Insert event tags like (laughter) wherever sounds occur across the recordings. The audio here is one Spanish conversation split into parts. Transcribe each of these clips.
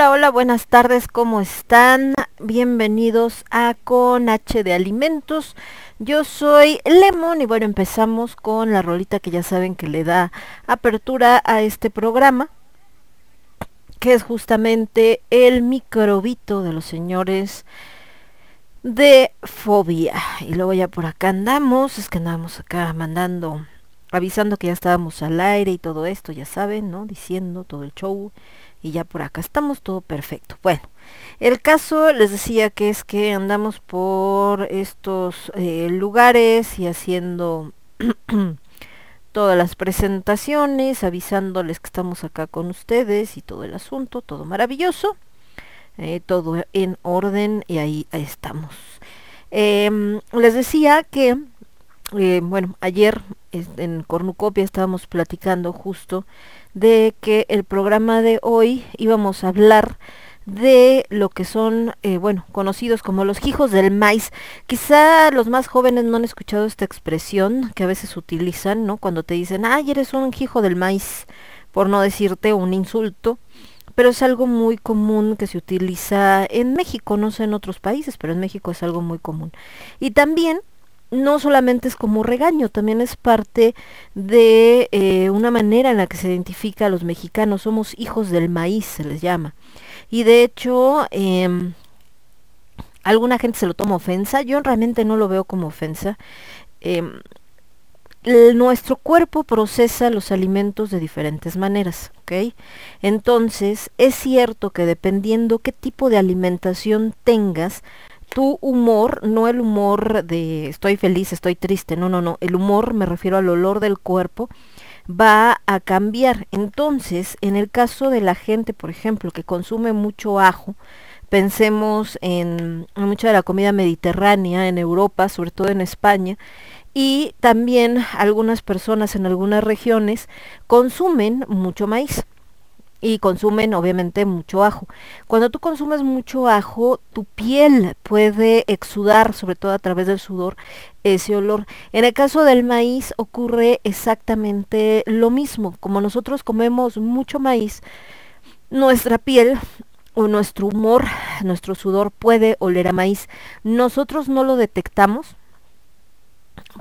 Hola, hola, buenas tardes, ¿cómo están? Bienvenidos a Con H de Alimentos. Yo soy Lemon y bueno, empezamos con la rolita que ya saben que le da apertura a este programa, que es justamente el microbito de los señores de fobia. Y luego ya por acá andamos, es que andamos acá mandando, avisando que ya estábamos al aire y todo esto, ya saben, ¿no? Diciendo todo el show. Y ya por acá estamos todo perfecto. Bueno, el caso les decía que es que andamos por estos eh, lugares y haciendo (clears throat) todas las presentaciones, avisándoles que estamos acá con ustedes y todo el asunto, todo maravilloso. Eh, todo en orden y ahí, estamos. Em, les decía que, eh, bueno, ayer en Cornucopia estábamos platicando justo de que el programa de hoy íbamos a hablar de lo que son, eh, bueno, conocidos como los hijos del maíz. Quizá los más jóvenes no han escuchado esta expresión que a veces utilizan, ¿no? Cuando te dicen, ay, eres un hijo del maíz, por no decirte un insulto pero es algo muy común que se utiliza en México, no sé en otros países, pero en México es algo muy común. Y también no solamente es como regaño, también es parte de eh, una manera en la que se identifica a los mexicanos, somos hijos del maíz, se les llama. Y de hecho, em, alguna gente se lo toma ofensa, yo realmente no lo veo como ofensa. Em, nuestro cuerpo procesa los alimentos de diferentes maneras, ¿ok? Entonces, es cierto que dependiendo qué tipo de alimentación tengas, tu humor, no el humor de estoy feliz, estoy triste, no, no, no, el humor me refiero al olor del cuerpo, va a cambiar. Entonces, en el caso de la gente, por ejemplo, que consume mucho ajo, pensemos en, mucha de la comida mediterránea en Europa, sobre todo en España, y también algunas personas en algunas regiones consumen mucho maíz y consumen obviamente mucho ajo. Cuando tú consumes mucho ajo, tu piel puede exudar, sobre todo a través del sudor, ese olor. En el caso del maíz ocurre exactamente lo mismo. Como nosotros comemos mucho maíz, nuestra piel o nuestro humor, nuestro sudor puede oler a maíz. Nosotros no lo detectamos,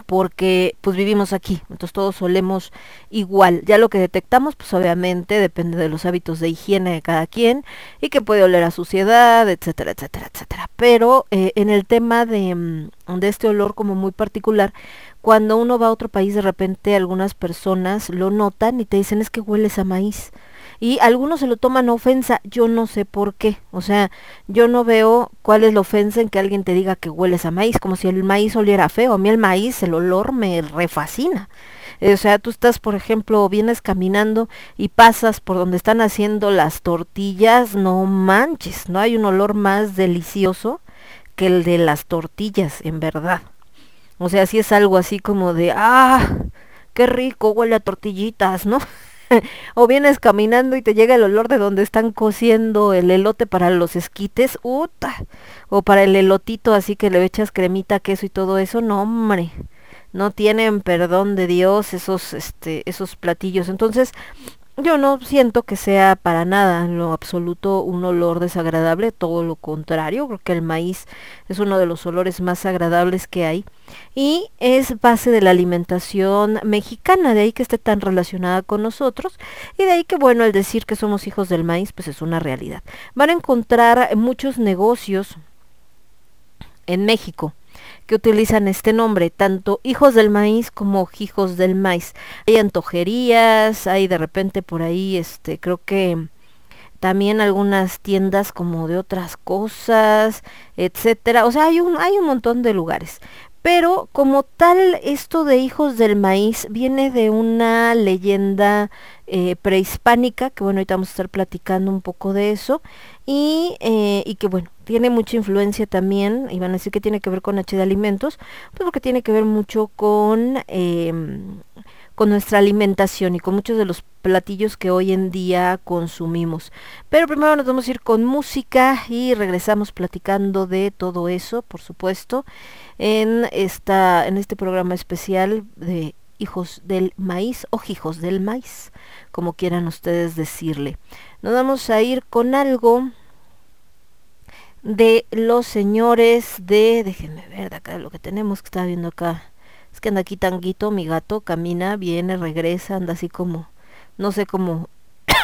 porque pues vivimos aquí, entonces todos solemos igual. Ya lo que detectamos, pues obviamente depende de los hábitos de higiene de cada quien y que puede oler a suciedad, etcétera, etcétera, etcétera. Pero eh, en el tema de, mm, de este olor como muy particular, cuando uno va a otro país de repente algunas personas lo notan y te dicen es que hueles a maíz y algunos se lo toman ofensa, yo no sé por qué, o sea, yo no veo cuál es la ofensa en que alguien te diga que hueles a maíz, como si el maíz oliera feo, a mí el maíz, el olor me refascina. O sea, tú estás, por ejemplo, vienes caminando y pasas por donde están haciendo las tortillas, no manches, no hay un olor más delicioso que el de las tortillas, en verdad. O sea, si es algo así como de, ah, qué rico huele a tortillitas, ¿no? (laughs) o vienes caminando y te llega el olor de donde están cociendo el elote para los esquites, uta, o para el elotito así que le echas cremita, queso y todo eso, no hombre, no tienen perdón de Dios esos este esos platillos. Entonces, yo no siento que sea para nada en lo absoluto un olor desagradable, todo lo contrario, creo que el maíz es uno de los olores más agradables que hay y es base de la alimentación mexicana, de ahí que esté tan relacionada con nosotros y de ahí que bueno, al decir que somos hijos del maíz, pues es una realidad. Van a encontrar muchos negocios en México que utilizan este nombre, tanto hijos del maíz como hijos del maíz. Hay antojerías, hay de repente por ahí, este, creo que también algunas tiendas como de otras cosas, etcétera. O sea, hay un, hay un montón de lugares. Pero como tal, esto de hijos del maíz viene de una leyenda eh, prehispánica, que bueno, ahorita vamos a estar platicando un poco de eso, y, eh, y que bueno, tiene mucha influencia también, y van a decir que tiene que ver con H de alimentos, pues porque tiene que ver mucho con... Em, con nuestra alimentación y con muchos de los platillos que hoy en día consumimos. Pero primero nos vamos a ir con música y regresamos platicando de todo eso, por supuesto, en esta en este programa especial de hijos del maíz o hijos del maíz, como quieran ustedes decirle. Nos vamos a ir con algo de los señores de, déjenme ver de acá lo que tenemos que está viendo acá. Es que anda aquí tanguito, mi gato, camina, viene, regresa, anda así como, no sé cómo,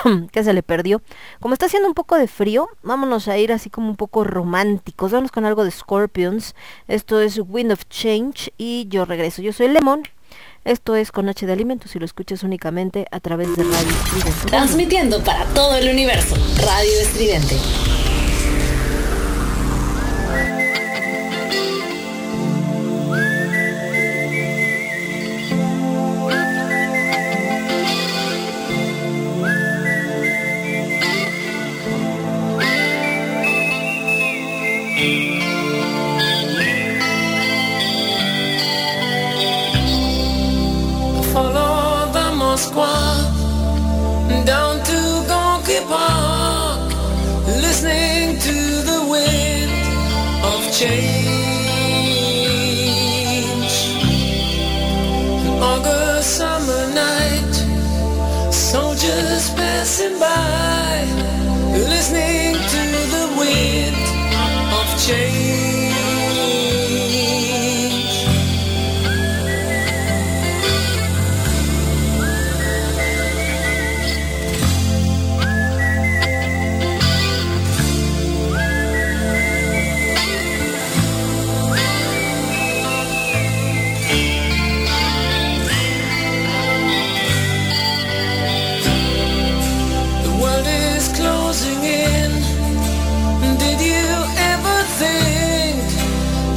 (coughs) que se le perdió. Como está haciendo un poco de frío, vámonos a ir así como un poco románticos. Vamos con algo de Scorpions. Esto es Wind of Change y yo regreso. Yo soy Lemon. Esto es con H de Alimentos y lo escuchas únicamente a través de Radio Estridente. Transmitiendo para todo el universo, Radio Estridente. Change. An August summer night, soldiers passing by, listening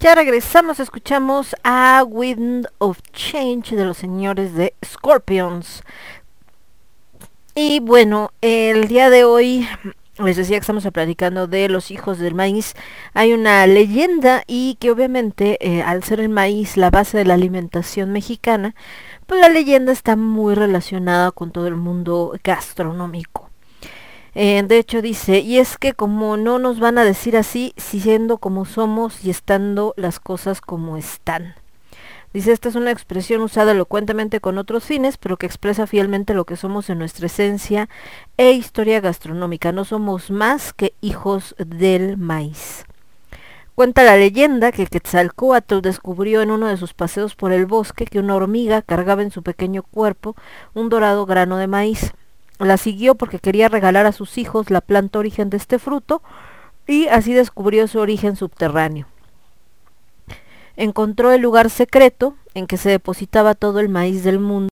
Ya regresamos, escuchamos a Wind of Change de los señores de Scorpions. Y bueno, el día de hoy les decía que estamos platicando de los hijos del maíz. Hay una leyenda y que obviamente eh, al ser el maíz la base de la alimentación mexicana, pues la leyenda está muy relacionada con todo el mundo gastronómico. Eh, de hecho dice, y es que como no nos van a decir así, siendo como somos y estando las cosas como están. Dice, esta es una expresión usada elocuentemente con otros fines, pero que expresa fielmente lo que somos en nuestra esencia e historia gastronómica. No somos más que hijos del maíz. Cuenta la leyenda que Quetzalcoatl descubrió en uno de sus paseos por el bosque que una hormiga cargaba en su pequeño cuerpo un dorado grano de maíz. La siguió porque quería regalar a sus hijos la planta origen de este fruto y así descubrió su origen subterráneo encontró el lugar secreto en que se depositaba todo el maíz del mundo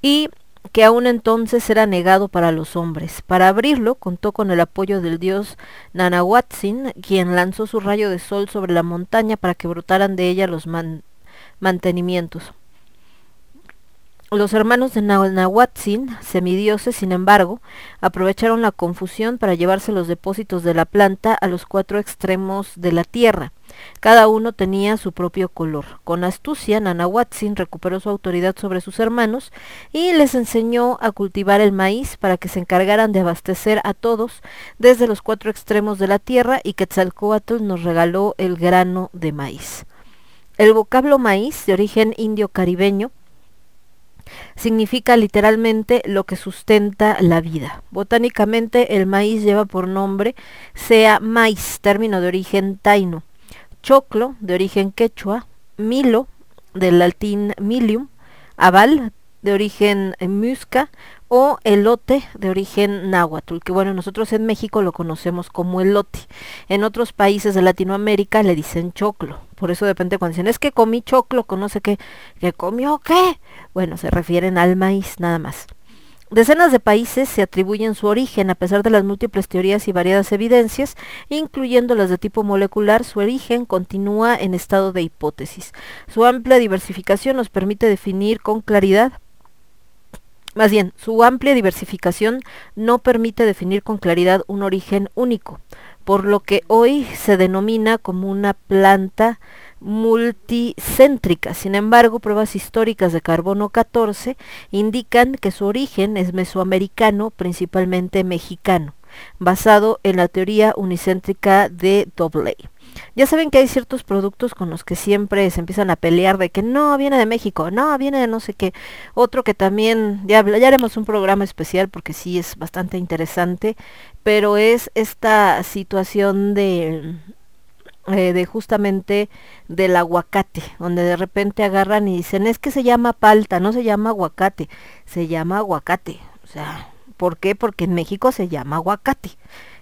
y que aún entonces era negado para los hombres. Para abrirlo contó con el apoyo del dios Nanahuatzin, quien lanzó su rayo de sol sobre la montaña para que brotaran de ella los mantenimientos. Los hermanos de Nahuatzin, semidioses, sin embargo, aprovecharon la confusión para llevarse los depósitos de la planta a los cuatro extremos de la tierra. Cada uno tenía su propio color. Con astucia, Nanahuatzin recuperó su autoridad sobre sus hermanos y les enseñó a cultivar el maíz para que se encargaran de abastecer a todos desde los cuatro extremos de la tierra y Quetzalcoatl nos regaló el grano de maíz. El vocablo maíz, de origen indio-caribeño, significa literalmente lo que sustenta la vida. Botánicamente el maíz lleva por nombre sea maíz, término de origen taino, choclo, de origen quechua, milo, del latín milium, aval, de origen musca, o elote de origen náhuatl, que bueno, nosotros en México lo conocemos como elote. En otros países de Latinoamérica le dicen choclo. Por eso depende cuando dicen, es que comí choclo, conoce que, que comió qué. Bueno, se refieren al maíz nada más. Decenas de países se atribuyen su origen a pesar de las múltiples teorías y variadas evidencias, incluyendo las de tipo molecular, su origen continúa en estado de hipótesis. Su amplia diversificación nos permite definir con claridad más bien, su amplia diversificación no permite definir con claridad un origen único, por lo que hoy se denomina como una planta multicéntrica. Sin embargo, pruebas históricas de carbono 14 indican que su origen es mesoamericano, principalmente mexicano, basado en la teoría unicéntrica de Dobley. Ya saben que hay ciertos productos con los que siempre se empiezan a pelear de que no viene de México, no viene de no sé qué. Otro que también, ya, haremos un programa especial porque sí es bastante interesante, pero es esta situación de, eh, de justamente del aguacate, donde de repente agarran y dicen, es que se llama palta, no se llama aguacate, se llama aguacate. O sea, ¿por qué? Porque en México se llama aguacate.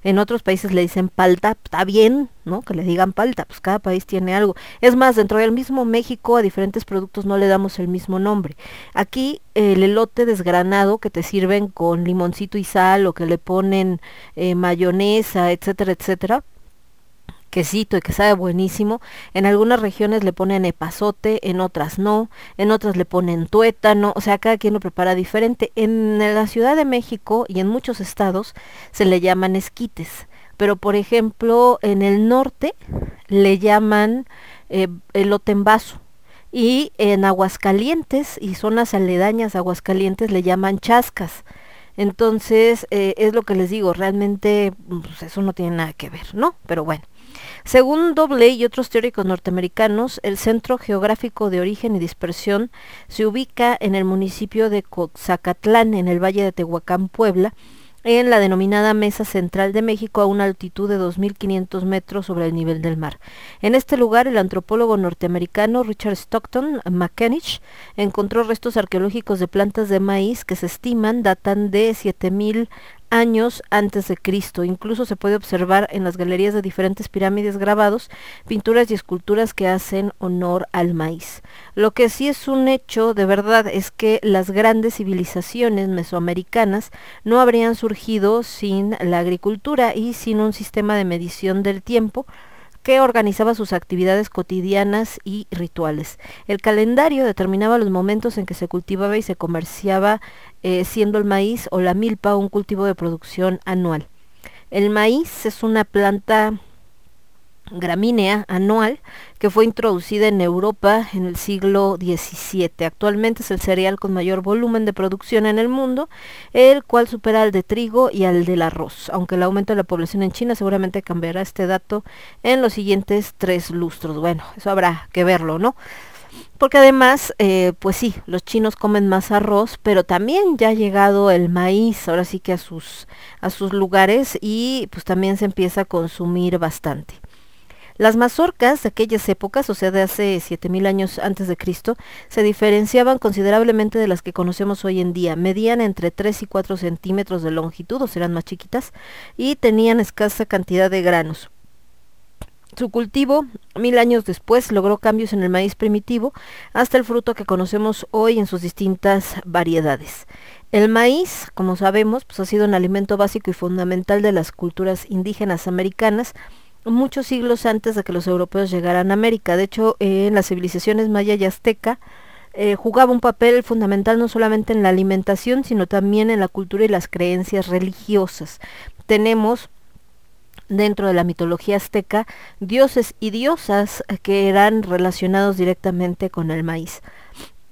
En otros países le dicen palta, está bien, ¿no? Que le digan palta, pues cada país tiene algo. Es más, dentro del mismo México a diferentes productos no le damos el mismo nombre. Aquí el elote desgranado que te sirven con limoncito y sal o que le ponen eh, mayonesa, etcétera, etcétera quesito y que sabe buenísimo. En algunas regiones le ponen epazote, en otras no, en otras le ponen tuétano, o sea, cada quien lo prepara diferente. En la Ciudad de México y en muchos estados se le llaman esquites, pero por ejemplo en el norte le llaman eh, elote en vaso. Y en Aguascalientes y zonas aledañas Aguascalientes le llaman chascas. Entonces, eh, es lo que les digo, realmente pues, eso no tiene nada que ver, ¿no? Pero bueno. Según Doble y otros teóricos norteamericanos, el centro geográfico de origen y dispersión se ubica en el municipio de Cozacatlán, en el valle de Tehuacán, Puebla, en la denominada Mesa Central de México a una altitud de 2.500 metros sobre el nivel del mar. En este lugar, el antropólogo norteamericano Richard Stockton McKenich encontró restos arqueológicos de plantas de maíz que se estiman datan de 7.000 años antes de Cristo. Incluso se puede observar en las galerías de diferentes pirámides grabados pinturas y esculturas que hacen honor al maíz. Lo que sí es un hecho de verdad es que las grandes civilizaciones mesoamericanas no habrían surgido sin la agricultura y sin un sistema de medición del tiempo que organizaba sus actividades cotidianas y rituales. El calendario determinaba los momentos en que se cultivaba y se comerciaba, eh, siendo el maíz o la milpa un cultivo de producción anual. El maíz es una planta gramínea anual que fue introducida en Europa en el siglo XVII. Actualmente es el cereal con mayor volumen de producción en el mundo, el cual supera al de trigo y al del arroz, aunque el aumento de la población en China seguramente cambiará este dato en los siguientes tres lustros. Bueno, eso habrá que verlo, ¿no? Porque además, eh, pues sí, los chinos comen más arroz, pero también ya ha llegado el maíz, ahora sí que a sus, a sus lugares y pues también se empieza a consumir bastante. Las mazorcas de aquellas épocas, o sea, de hace 7000 años antes de Cristo, se diferenciaban considerablemente de las que conocemos hoy en día. Medían entre 3 y 4 centímetros de longitud, o eran más chiquitas, y tenían escasa cantidad de granos. Su cultivo, mil años después, logró cambios en el maíz primitivo hasta el fruto que conocemos hoy en sus distintas variedades. El maíz, como sabemos, pues ha sido un alimento básico y fundamental de las culturas indígenas americanas, muchos siglos antes de que los europeos llegaran a América. De hecho, en las civilizaciones maya y azteca eh, jugaba un papel fundamental no solamente en la alimentación, sino también en la cultura y las creencias religiosas. Tenemos dentro de la mitología azteca dioses y diosas que eran relacionados directamente con el maíz.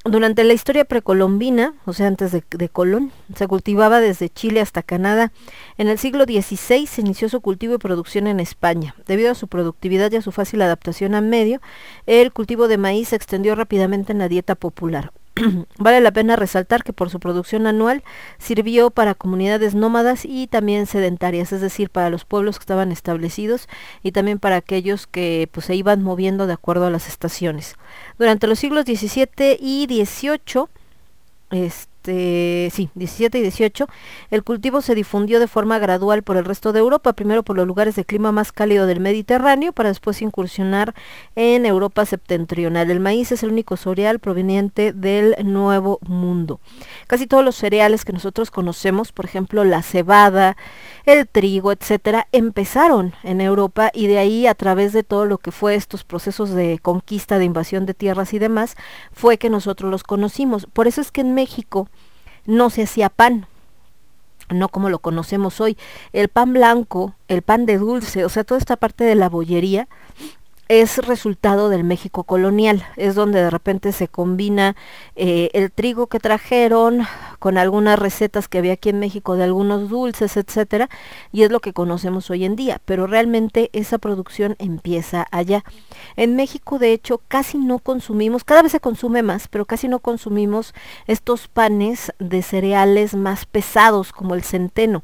Durante la historia precolombina, o sea, antes de, Colón, se cultivaba desde Chile hasta Canadá. En el siglo XVI se inició su cultivo y producción en España. Debido a su productividad y a su fácil adaptación al medio, el cultivo de maíz se extendió rápidamente en la dieta popular. (clears throat) vale la pena resaltar que por su producción anual sirvió para comunidades nómadas y también sedentarias, es decir, para los pueblos que estaban establecidos y también para aquellos que pues, se iban moviendo de acuerdo a las estaciones. Durante los siglos XVII y XVIII, este, sí, 17 y 18, el cultivo se difundió de forma gradual por el resto de Europa, primero por los lugares de clima más cálido del Mediterráneo, para después incursionar en Europa septentrional. El maíz es el único cereal proveniente del Nuevo Mundo. Casi todos los cereales que nosotros conocemos, por ejemplo, la cebada, el trigo, etcétera, empezaron en Europa y de ahí a través de todo lo que fue estos procesos de conquista, de invasión de tierras y demás, fue que nosotros los conocimos. Por eso es que en México no se hacía pan, no como lo conocemos hoy. El pan blanco, el pan de dulce, o sea, toda esta parte de la bollería es resultado del México colonial, es donde de repente se combina eh, el trigo que trajeron con algunas recetas que había aquí en México de algunos dulces, etcétera, y es lo que conocemos hoy en día, pero realmente esa producción empieza allá. En México, de hecho, casi no consumimos, cada vez se consume más, pero casi no consumimos estos panes de cereales más pesados como el centeno.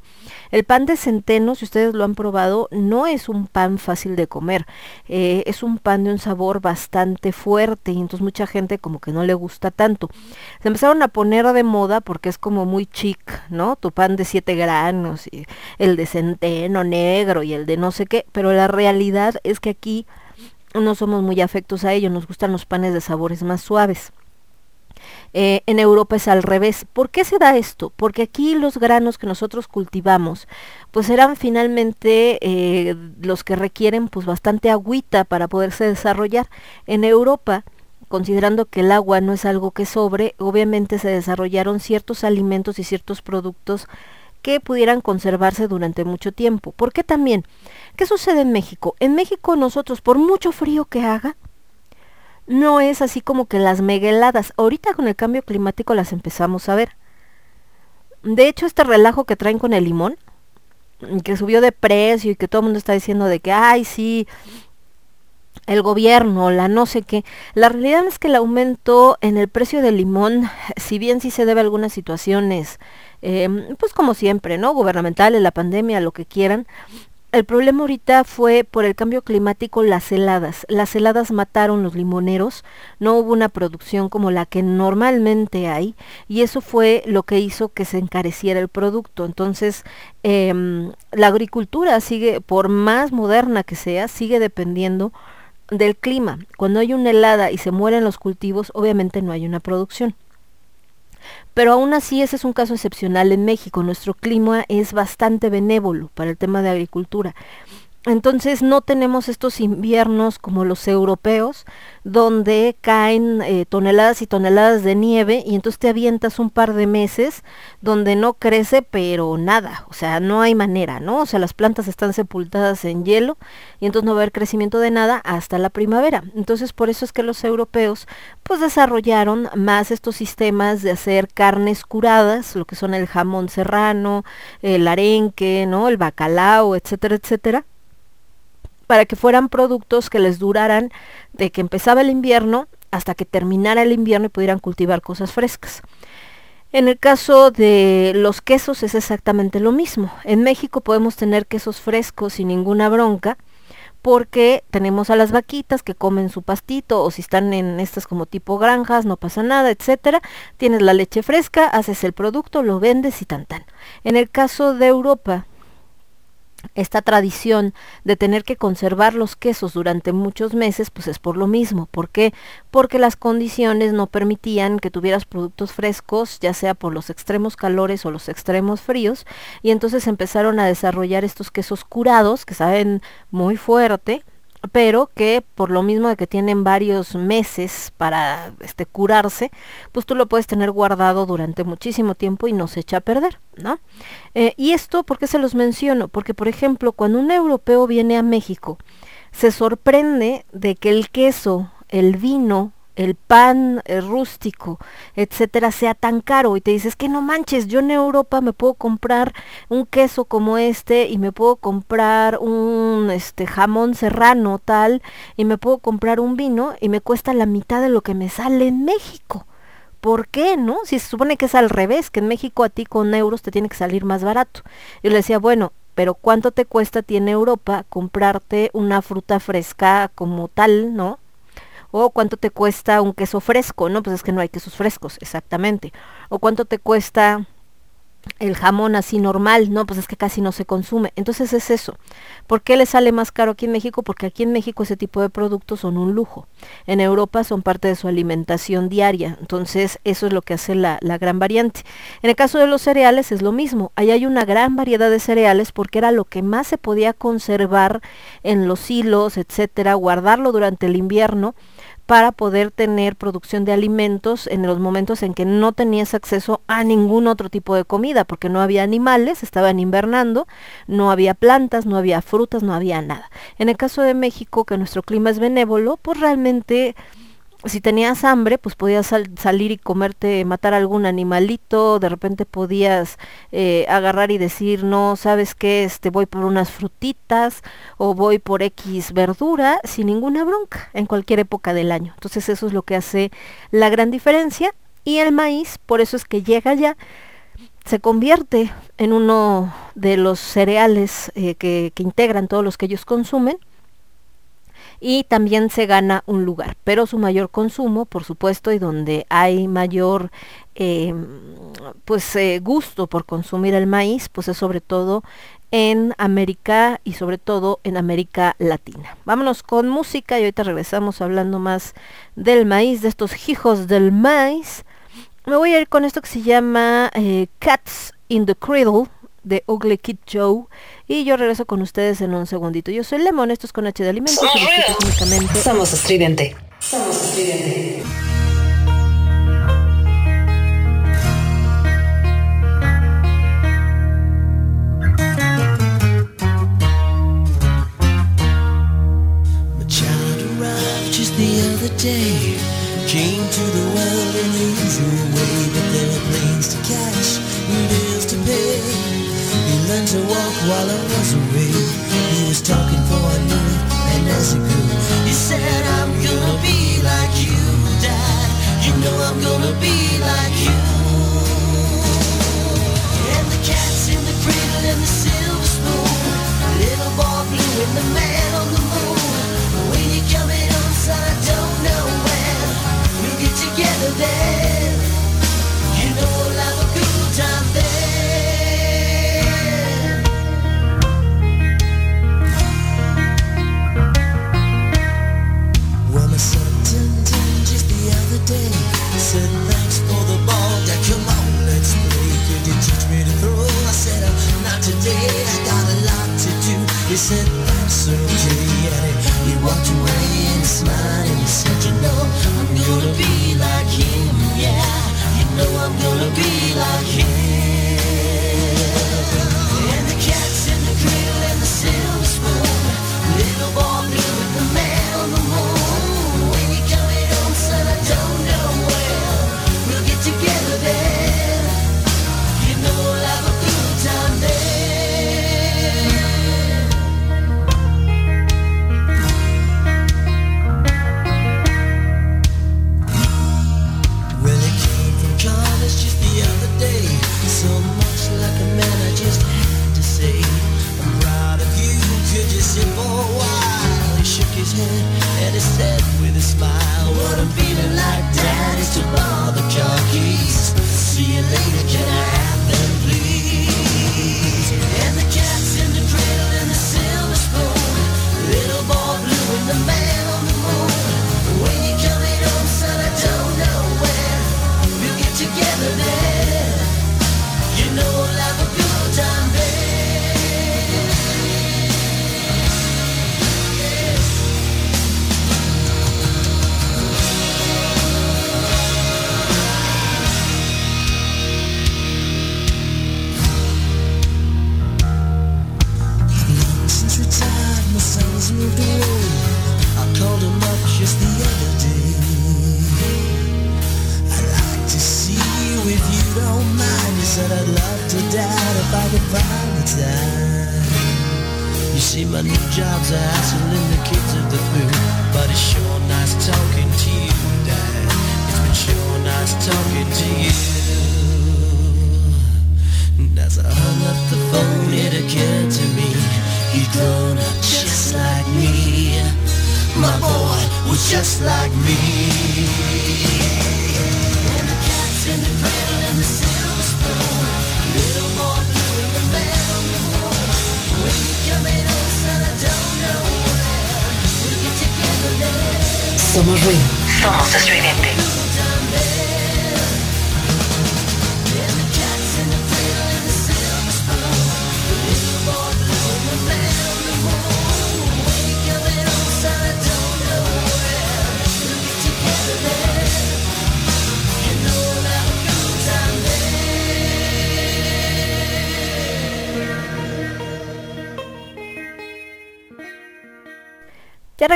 El pan de centeno, si ustedes lo han probado, no es un pan fácil de comer. Eh, es un pan de un sabor bastante fuerte y entonces mucha gente como que no le gusta tanto. Se empezaron a poner de moda porque es como muy chic, ¿no? Tu pan de siete granos y el de centeno negro y el de no sé qué, pero la realidad es que aquí no somos muy afectos a ello, nos gustan los panes de sabores más suaves. Eh, en Europa es al revés. ¿Por qué se da esto? Porque aquí los granos que nosotros cultivamos, pues eran finalmente eh, los que requieren pues bastante agüita para poderse desarrollar. En Europa, considerando que el agua no es algo que sobre, obviamente se desarrollaron ciertos alimentos y ciertos productos que pudieran conservarse durante mucho tiempo. ¿Por qué también? ¿Qué sucede en México? En México nosotros, por mucho frío que haga, no es así como que las megeladas. Ahorita con el cambio climático las empezamos a ver. De hecho, este relajo que traen con el limón, que subió de precio y que todo el mundo está diciendo de que, ay, sí, el gobierno, la no sé qué. La realidad es que el aumento en el precio del limón, si bien sí se debe a algunas situaciones, em, pues como siempre, ¿no? Gubernamentales, la pandemia, lo que quieran, El problema ahorita fue por el cambio climático las heladas. Las heladas mataron los limoneros, no hubo una producción como la que normalmente hay y eso fue lo que hizo que se encareciera el producto. Entonces, em, la agricultura sigue, por más moderna que sea, sigue dependiendo del clima. Cuando hay una helada y se mueren los cultivos, obviamente no hay una producción. Pero aún así ese es un caso excepcional en México. Nuestro clima es bastante benévolo para el tema de agricultura. Entonces no tenemos estos inviernos como los europeos, donde caen eh, toneladas y toneladas de nieve y entonces te avientas un par de meses donde no crece pero nada, o sea, no hay manera, ¿no? O sea, las plantas están sepultadas en hielo y entonces no va a haber crecimiento de nada hasta la primavera. Entonces por eso es que los europeos pues desarrollaron más estos sistemas de hacer carnes curadas, lo que son el jamón serrano, el arenque, ¿no? El bacalao, etcétera, etcétera para que fueran productos que les duraran de que empezaba el invierno hasta que terminara el invierno y pudieran cultivar cosas frescas. En el caso de los quesos es exactamente lo mismo. En México podemos tener quesos frescos sin ninguna bronca porque tenemos a las vaquitas que comen su pastito o si están en estas como tipo granjas no pasa nada, etcétera. Tienes la leche fresca, haces el producto, lo vendes y tan tan. En el caso de Europa esta tradición de tener que conservar los quesos durante muchos meses, pues es por lo mismo. ¿Por qué? Porque las condiciones no permitían que tuvieras productos frescos, ya sea por los extremos calores o los extremos fríos, y entonces empezaron a desarrollar estos quesos curados, que saben muy fuerte, pero que por lo mismo de que tienen varios meses para este curarse, pues tú lo puedes tener guardado durante muchísimo tiempo y no se echa a perder, ¿no? Eh, y esto, ¿por qué se los menciono? Porque, por ejemplo, cuando un europeo viene a México, se sorprende de que el queso, el vino, el pan rústico, etcétera, sea tan caro y te dices que no manches, yo en Europa me puedo comprar un queso como este y me puedo comprar un este jamón serrano tal y me puedo comprar un vino y me cuesta la mitad de lo que me sale en México. ¿Por qué, no? Si se supone que es al revés, que en México a ti con euros te tiene que salir más barato. Yo le decía, bueno, pero ¿cuánto te cuesta a ti en Europa comprarte una fruta fresca como tal, ¿no? O cuánto te cuesta un queso fresco, no, pues es que no hay quesos frescos, exactamente, o cuánto te cuesta el jamón así normal, no, pues es que casi no se consume. Entonces es eso. ¿Por qué le sale más caro aquí en México? Porque aquí en México ese tipo de productos son un lujo. En Europa son parte de su alimentación diaria. Entonces eso es lo que hace la, la gran variante. En el caso de los cereales es lo mismo. Ahí hay una gran variedad de cereales porque era lo que más se podía conservar en los hilos, etcétera, guardarlo durante el invierno para poder tener producción de alimentos en los momentos en que no tenías acceso a ningún otro tipo de comida, porque no había animales, estaban invernando, no había plantas, no había frutas, no había nada. En el caso de México, que nuestro clima es benévolo, pues realmente si tenías hambre, pues podías salir y comerte, matar algún animalito, de repente podías eh, agarrar y decir, no, sabes qué, este, voy por unas frutitas o voy por X verdura sin ninguna bronca en cualquier época del año. Entonces eso es lo que hace la gran diferencia. Y el maíz, por eso es que llega ya, se convierte en uno de los cereales eh, que, que integran todos los que ellos consumen y también se gana un lugar, pero su mayor consumo, por supuesto, y donde hay mayor em, pues eh, gusto por consumir el maíz, pues es sobre todo en América y sobre todo en América Latina. Vámonos con música y ahorita regresamos hablando más del maíz, de estos hijos del maíz. Me voy a ir con esto que se llama eh, Cats in the Cradle de Ugly Kid Joe y yo regreso con ustedes en un segundito. Yo soy Lemon, esto es con H de Alimentos y. Somos estridente. Somos estridente. The other day Came to the world in the usual way But there were planes to catch to walk while I was away. He was talking for a minute, and as he grew, he said, I'm gonna be like you, Dad. You know I'm gonna be like you. And the cats in the cradle and the silver spoon, little boy blue and the man on the moon. When you're coming home, son, I don't know when. We'll get together then. day. Said thanks for the ball. Yeah, come on, let's play. Could you teach me to throw? I said, oh, not today. I got a lot to do. He said, that's okay. And he, he walked away and smiled and he said, you know, I'm gonna be like him. Yeah, you know I'm gonna be like him.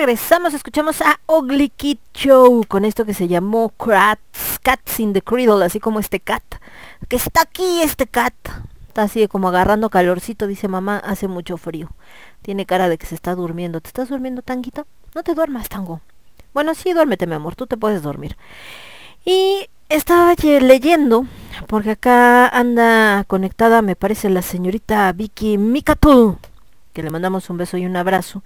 Regresamos, escuchamos a Ugly Kid Show con esto que se llamó Cats, Cats in the Cradle, así como este cat. Que está aquí este cat. Está así como agarrando calorcito, dice mamá, hace mucho frío. Tiene cara de que se está durmiendo. ¿Te estás durmiendo, Tanguito? No te duermas, Tango. Bueno, sí, duérmete, mi amor, tú te puedes dormir. Y estaba ye- leyendo, porque acá anda conectada, me parece, la señorita Vicky Mikatu, que le mandamos un beso y un abrazo.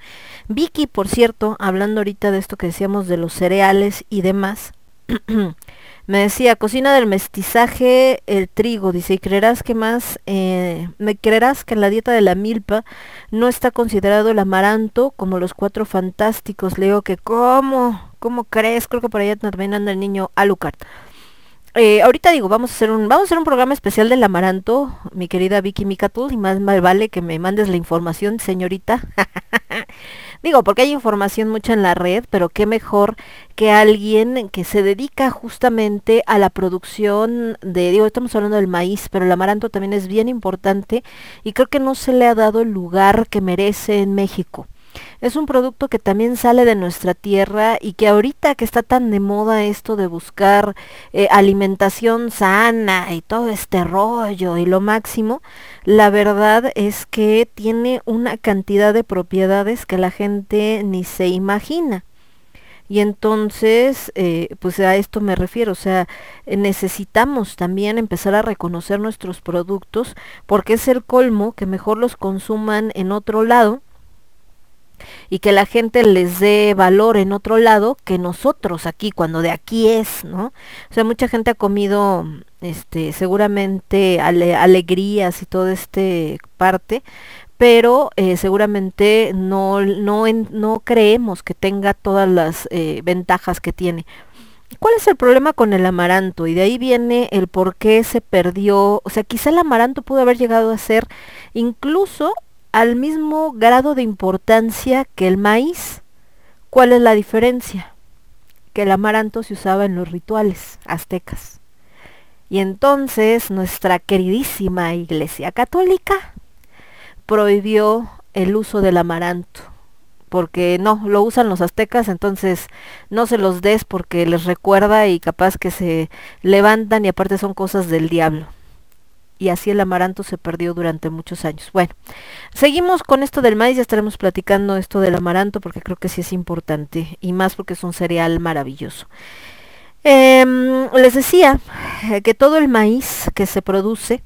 Vicky, por cierto, hablando ahorita de esto que decíamos de los cereales y demás, (clears throat) me decía, cocina del mestizaje, el trigo, dice, y creerás que más, eh, me creerás que en la dieta de la milpa no está considerado el amaranto como los cuatro fantásticos. Le digo que, ¿cómo? ¿Cómo crees? Creo que por allá también anda el niño Alucard. Eh, ahorita digo, vamos a hacer un, vamos a hacer un programa especial del amaranto, mi querida Vicky Micatul, y más vale que me mandes la información, señorita. (laughs) digo, porque hay información mucha en la red, pero qué mejor que alguien que se dedica justamente a la producción de, digo, estamos hablando del maíz, pero el amaranto también es bien importante y creo que no se le ha dado el lugar que merece en México. Es un producto que también sale de nuestra tierra y que ahorita que está tan de moda esto de buscar eh, alimentación sana y todo este rollo y lo máximo, la verdad es que tiene una cantidad de propiedades que la gente ni se imagina. Y entonces, eh, pues a esto me refiero, o sea, necesitamos también empezar a reconocer nuestros productos porque es el colmo que mejor los consuman en otro lado y que la gente les dé valor en otro lado que nosotros aquí, cuando de aquí es, ¿no? O sea, mucha gente ha comido, este, seguramente ale- alegrías y toda este parte, pero eh, seguramente no, no, no creemos que tenga todas las eh, ventajas que tiene. ¿Cuál es el problema con el amaranto? Y de ahí viene el por qué se perdió. O sea, quizá el amaranto pudo haber llegado a ser incluso al mismo grado de importancia que el maíz ¿Cuál es la diferencia? Que el amaranto se usaba en los rituales aztecas. Y entonces nuestra queridísima Iglesia Católica prohibió el uso del amaranto porque no, lo usan los aztecas, entonces no se los des porque les recuerda y capaz que se levantan y aparte son cosas del diablo y así el amaranto se perdió durante muchos años. Bueno, seguimos con esto del maíz, ya estaremos platicando esto del amaranto porque creo que sí es importante y más porque es un cereal maravilloso. Em, les decía eh, que todo el maíz que se produce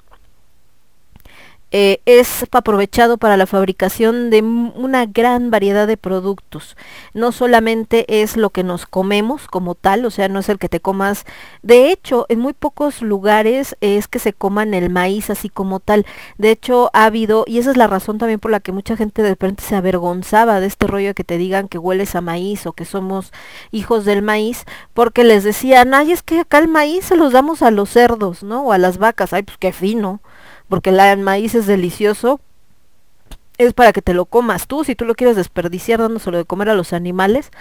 eh, es aprovechado para la fabricación de una gran variedad de productos. No solamente es lo que nos comemos como tal, o sea, no es el que te comas. De hecho, en muy pocos lugares es que se coman el maíz así como tal. De hecho, ha habido, y esa es la razón también por la que mucha gente de repente se avergonzaba de este rollo de que te digan que hueles a maíz o que somos hijos del maíz, porque les decían, ay, es que acá el maíz se los damos a los cerdos, ¿no? O a las vacas, ay, pues qué fino porque el maíz es delicioso, es para que te lo comas tú, si tú lo quieres desperdiciar dándoselo de comer a los animales,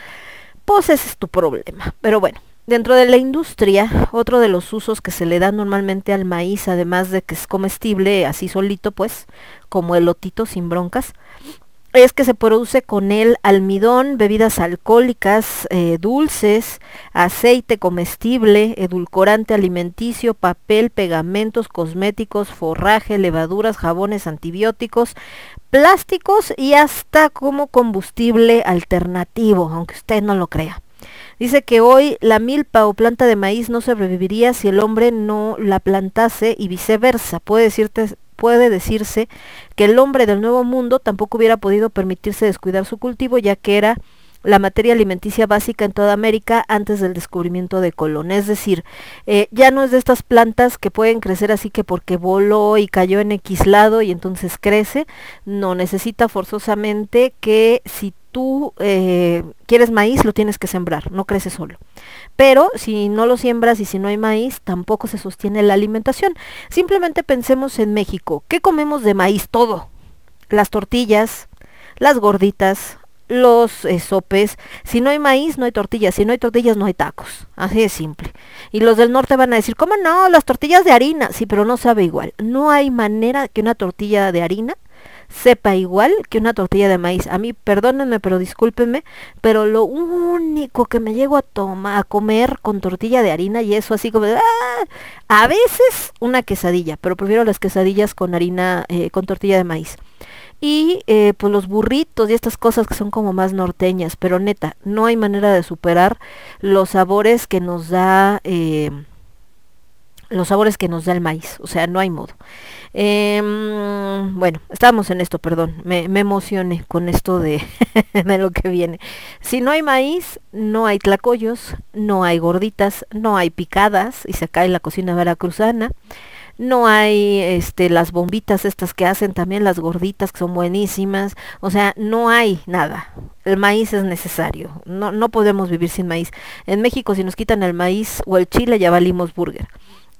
pues ese es tu problema. Pero bueno, dentro de la industria, otro de los usos que se le da normalmente al maíz, además de que es comestible así solito, pues, como el lotito sin broncas, es que se produce con él almidón, bebidas alcohólicas, eh, dulces, aceite comestible, edulcorante alimenticio, papel, pegamentos, cosméticos, forraje, levaduras, jabones, antibióticos, plásticos y hasta como combustible alternativo, aunque usted no lo crea. Dice que hoy la milpa o planta de maíz no sobreviviría si el hombre no la plantase y viceversa. Puede decirte, puede decirse que el hombre del Nuevo Mundo tampoco hubiera podido permitirse descuidar su cultivo, ya que era la materia alimenticia básica en toda América antes del descubrimiento de Colón. Es decir, eh, ya no es de estas plantas que pueden crecer así que porque voló y cayó en X lado y entonces crece. No, necesita forzosamente que si tú eh, quieres maíz, lo tienes que sembrar, no crece solo. Pero si no lo siembras y si no hay maíz, tampoco se sostiene la alimentación. Simplemente pensemos en México. ¿Qué comemos de maíz? Todo. Las tortillas, las gorditas, los eh, sopes. Si no hay maíz, no hay tortillas. Si no hay tortillas, no hay tacos. Así de simple. Y los del norte van a decir, ¿cómo no? Las tortillas de harina. Sí, pero no sabe igual. No hay manera que una tortilla de harina sepa igual que una tortilla de maíz. A mí, perdónenme, pero discúlpenme, pero lo único que me llego a tomar, a comer con tortilla de harina y eso así como de, ¡ah! a veces una quesadilla, pero prefiero las quesadillas con harina, eh, con tortilla de maíz. Y eh, pues los burritos y estas cosas que son como más norteñas, pero neta, no hay manera de superar los sabores que nos da, eh, los sabores que nos da el maíz, o sea, no hay modo. Em, bueno, estábamos en esto, perdón, me, me emocioné con esto de, (laughs) de, lo que viene. Si no hay maíz, no hay tlacoyos, no hay gorditas, no hay picadas y se cae la cocina veracruzana. No hay este las bombitas estas que hacen también las gorditas que son buenísimas, o sea, no hay nada. El maíz es necesario. No no podemos vivir sin maíz. En México si nos quitan el maíz o el chile ya valimos burger.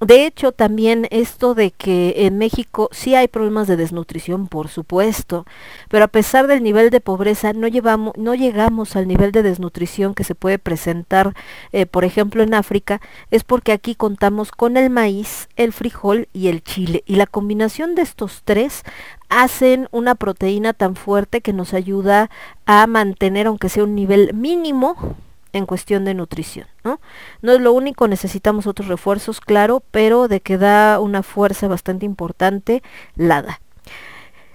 De hecho, también esto de que en México sí hay problemas de desnutrición, por supuesto, pero a pesar del nivel de pobreza, no, llevamos, no llegamos al nivel de desnutrición que se puede presentar, eh, por ejemplo, en África, es porque aquí contamos con el maíz, el frijol y el chile. Y la combinación de estos tres hacen una proteína tan fuerte que nos ayuda a mantener, aunque sea un nivel mínimo, en cuestión de nutrición, ¿no? No es lo único, necesitamos otros refuerzos, claro, pero de que da una fuerza bastante importante, la da.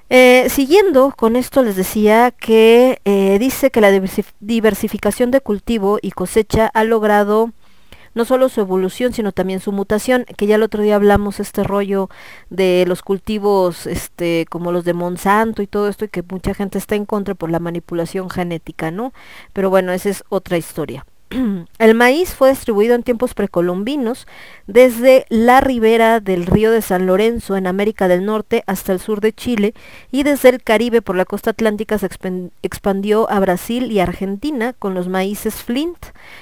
Eh, siguiendo con esto les decía que eh, dice que la diversificación de cultivo y cosecha ha logrado no solo su evolución, sino también su mutación, que ya el otro día hablamos este rollo de los cultivos este como los de Monsanto y todo esto y que mucha gente está en contra por la manipulación genética, ¿no? Pero bueno, esa es otra historia. (clears throat) El maíz fue distribuido en tiempos precolombinos desde la ribera del río de San Lorenzo en América del Norte hasta el sur de Chile y desde el Caribe por la costa atlántica se expandió a Brasil y Argentina con los maíces Flint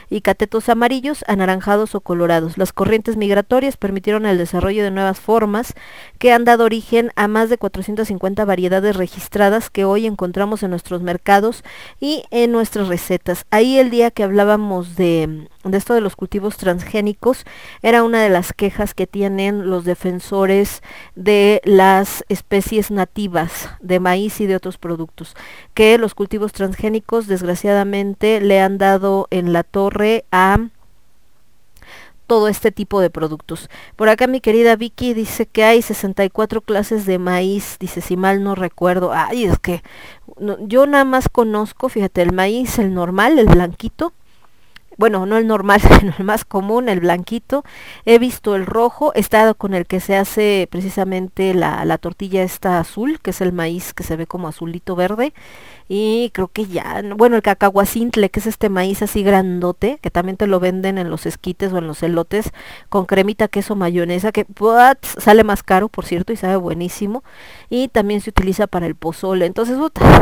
y catetos amarillos, anaranjados o colorados. Las corrientes migratorias permitieron el desarrollo de nuevas formas que han dado origen a más de 450 variedades registradas que hoy encontramos en nuestros mercados y en nuestras recetas. Ahí el día que hablábamos de, esto de los cultivos transgénicos era una de las quejas que tienen los defensores de las especies nativas de maíz y de otros productos, que los cultivos transgénicos desgraciadamente le han dado en la torre a todo este tipo de productos. Por acá mi querida Vicky dice que hay 64 clases de maíz, dice si mal no recuerdo. Ay, es que yo nada más conozco, fíjate, el maíz, el normal, el blanquito, bueno, no el normal, (laughs) sino el más común, el blanquito. He visto el rojo, he estado con el que se hace precisamente la, la tortilla esta azul, que es el maíz que se ve como azulito verde y creo que ya, bueno, el cacahuacintle, que es este maíz así grandote, que también te lo venden en los esquites o en los elotes, con cremita, queso, mayonesa, que sale más caro, por cierto, y sabe buenísimo, y también se utiliza para el pozole, entonces,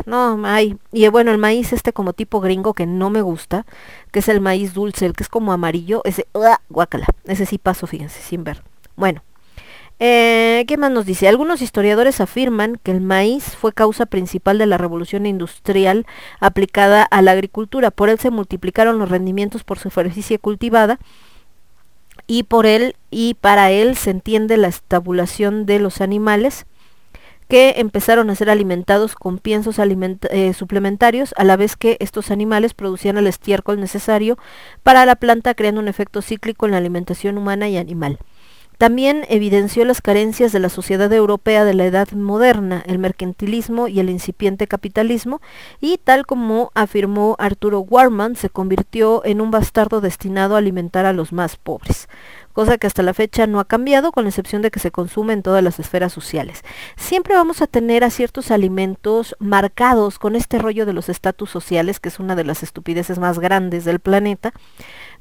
no, hay, y bueno, el maíz este como tipo gringo que no me gusta, que es el maíz dulce, el que es como amarillo, ese, guácala, ese sí paso, fíjense, sin ver. Bueno, eh, ¿Qué más nos dice? Algunos historiadores afirman que el maíz fue causa principal de la revolución industrial aplicada a la agricultura. Por él se multiplicaron los rendimientos por superficie cultivada y por él y para él se entiende la estabulación de los animales que empezaron a ser alimentados con piensos eh, suplementarios a la vez que estos animales producían el estiércol necesario para la planta creando un efecto cíclico en la alimentación humana y animal. También evidenció las carencias de la sociedad europea de la edad moderna, el mercantilismo y el incipiente capitalismo, y tal como afirmó Arturo Warman, se convirtió en un bastardo destinado a alimentar a los más pobres cosa que hasta la fecha no ha cambiado, con la excepción de que se consume en todas las esferas sociales. Siempre vamos a tener a ciertos alimentos marcados con este rollo de los estatus sociales, que es una de las estupideces más grandes del planeta,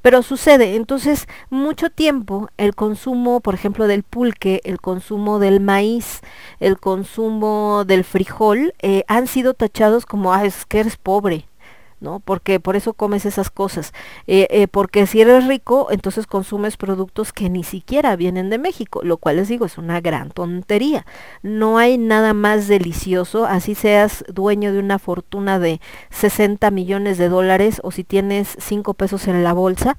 pero sucede, entonces mucho tiempo el consumo, por ejemplo, del pulque, el consumo del maíz, el consumo del frijol, eh, han sido tachados como, ah, es que eres pobre, ¿no? Porque por eso comes esas cosas. Eh, eh, porque si eres rico, entonces consumes productos que ni siquiera vienen de México, lo cual les digo es una gran tontería. No hay nada más delicioso, así seas dueño de una fortuna de 60 millones de dólares o si tienes 5 pesos en la bolsa,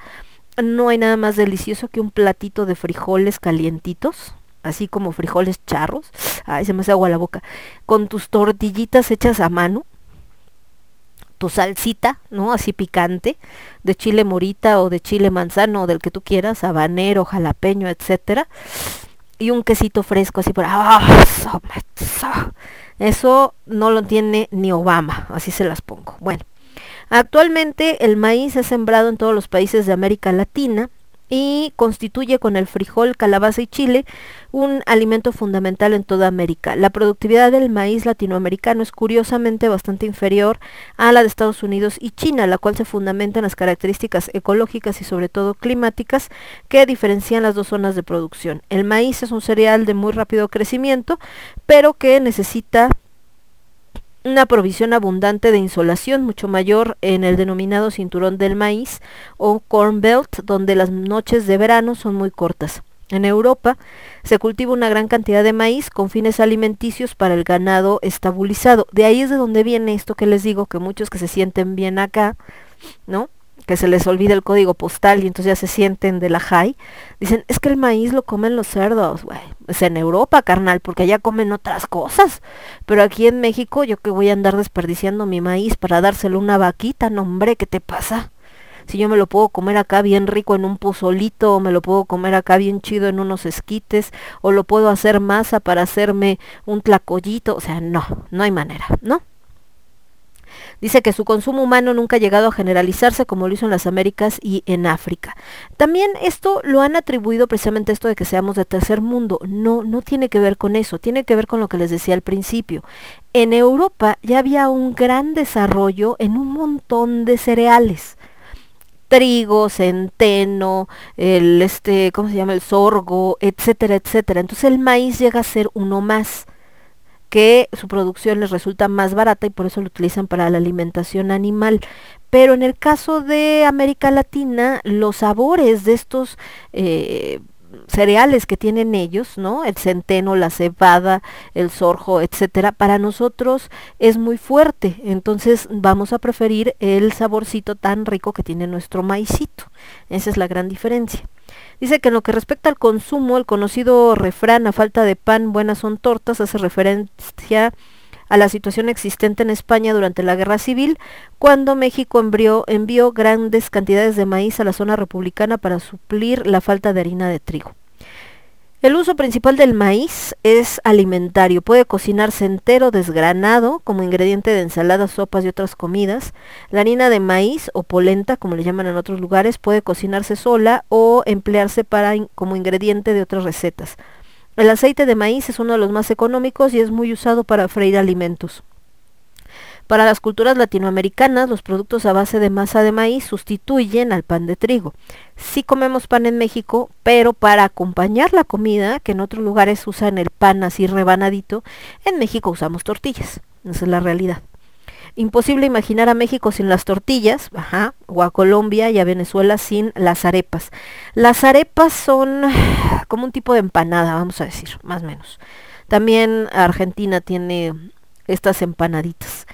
no hay nada más delicioso que un platito de frijoles calientitos, así como frijoles charros, ay, se me hace agua la boca, con tus tortillitas hechas a mano, tu salsita, ¿no? Así picante, de chile morita o de chile manzano, o del que tú quieras, habanero, jalapeño, etcétera. Y un quesito fresco así por ¡ah! Eso no lo tiene ni Obama, así se las pongo. Bueno, actualmente el maíz es sembrado en todos los países de América Latina y constituye con el frijol, calabaza y chile un alimento fundamental en toda América. La productividad del maíz latinoamericano es curiosamente bastante inferior a la de Estados Unidos y China, la cual se fundamenta en las características ecológicas y sobre todo climáticas que diferencian las dos zonas de producción. El maíz es un cereal de muy rápido crecimiento, pero que necesita una provisión abundante de insolación mucho mayor en el denominado cinturón del maíz o corn belt, donde las noches de verano son muy cortas. En Europa se cultiva una gran cantidad de maíz con fines alimenticios para el ganado estabilizado. De ahí es de donde viene esto que les digo, que muchos que se sienten bien acá, ¿no? que se les olvida el código postal y entonces ya se sienten de la high, dicen, es que el maíz lo comen los cerdos, güey. Es en Europa, carnal, porque allá comen otras cosas. Pero aquí en México, yo que voy a andar desperdiciando mi maíz para dárselo a una vaquita, no hombre, ¿qué te pasa? Si yo me lo puedo comer acá bien rico en un pozolito, o me lo puedo comer acá bien chido en unos esquites, o lo puedo hacer masa para hacerme un tlacoyito, o sea, no, no hay manera, ¿no? Dice que su consumo humano nunca ha llegado a generalizarse como lo hizo en las Américas y en África. También esto lo han atribuido precisamente esto de que seamos de tercer mundo. No, no tiene que ver con eso, tiene que ver con lo que les decía al principio. En Europa ya había un gran desarrollo en un montón de cereales trigo, centeno, el este, ¿cómo se llama? el sorgo, etcétera, etcétera. Entonces el maíz llega a ser uno más que su producción les resulta más barata y por eso lo utilizan para la alimentación animal. Pero en el caso de América Latina, los sabores de estos eh, cereales que tienen ellos, ¿no? El centeno, la cebada, el sorjo, etcétera, para nosotros es muy fuerte. Entonces vamos a preferir el saborcito tan rico que tiene nuestro maicito. Esa es la gran diferencia. Dice que en lo que respecta al consumo, el conocido refrán a falta de pan, buenas son tortas, hace referencia a la situación existente en España durante la Guerra Civil, cuando México envió, envió grandes cantidades de maíz a la zona republicana para suplir la falta de harina de trigo. El uso principal del maíz es alimentario. Puede cocinarse entero, desgranado, como ingrediente de ensaladas, sopas y otras comidas. La harina de maíz o polenta, como le llaman en otros lugares, puede cocinarse sola o emplearse como ingrediente de otras recetas. El aceite de maíz es uno de los más económicos y es muy usado para freír alimentos. Para las culturas latinoamericanas, los productos a base de masa de maíz sustituyen al pan de trigo. Sí comemos pan en México, pero para acompañar la comida, que en otros lugares usan el pan así rebanadito, en México usamos tortillas. Esa es la realidad. Imposible imaginar a México sin las tortillas, ajá, o a Colombia y a Venezuela sin las arepas. Las arepas son (sighs) como un tipo de empanada, vamos a decir, más o menos. También Argentina tiene estas empanaditas.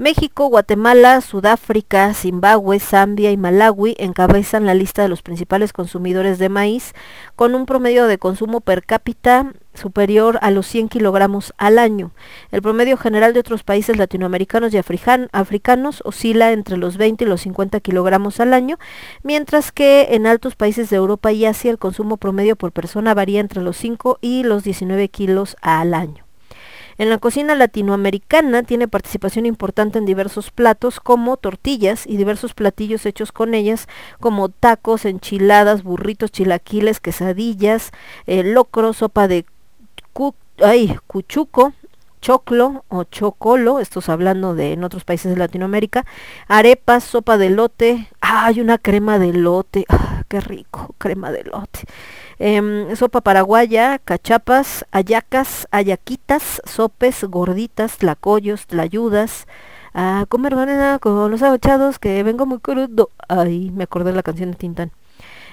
México, Guatemala, Sudáfrica, Zimbabue, Zambia y Malawi encabezan la lista de los principales consumidores de maíz, con un promedio de consumo per cápita superior a los 100 kilogramos al año. El promedio general de otros países latinoamericanos y africanos oscila entre los 20 y los 50 kilogramos al año, mientras que en altos países de Europa y Asia el consumo promedio por persona varía entre los 5 y los 19 kilos al año. En la cocina latinoamericana tiene participación importante en diversos platos como tortillas y diversos platillos hechos con ellas como tacos, enchiladas, burritos, chilaquiles, quesadillas, eh, locro, sopa de cuchuco, choclo o chocolo, estos hablando de en otros países de Latinoamérica, arepas, sopa de lote, hay una crema de lote, ah, qué rico, crema de lote. Em, sopa paraguaya, cachapas, ayacas, ayaquitas, sopes, gorditas, tlacoyos, tlayudas. A comer banana con los abachados que vengo muy crudo. Ay, me acordé de la canción de Tintán.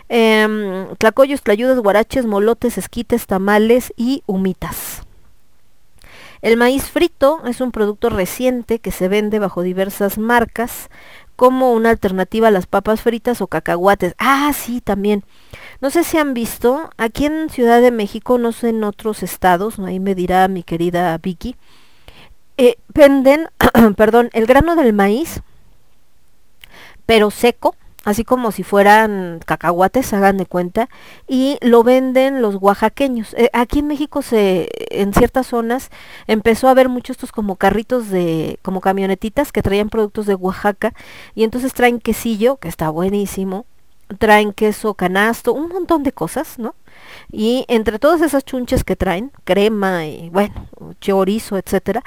Eh, tlacoyos, tlayudas, guaraches, molotes, esquites, tamales y humitas. El maíz frito es un producto reciente que se vende bajo diversas marcas como una alternativa a las papas fritas o cacahuates. Ah, sí, también. No sé si han visto, aquí en Ciudad de México, no sé en otros estados, ahí me dirá mi querida Vicky, eh, venden, (clears throat) perdón, el grano del maíz, pero seco, así como si fueran cacahuates, hagan de cuenta, y lo venden los oaxaqueños. Eh, aquí en México se, en ciertas zonas, empezó a haber muchos estos como carritos de, como camionetitas que traían productos de Oaxaca, y entonces traen quesillo, que está buenísimo, traen queso canasto, un montón de cosas, ¿no? Y entre todas esas chunches que traen, crema y bueno, chorizo, etcétera,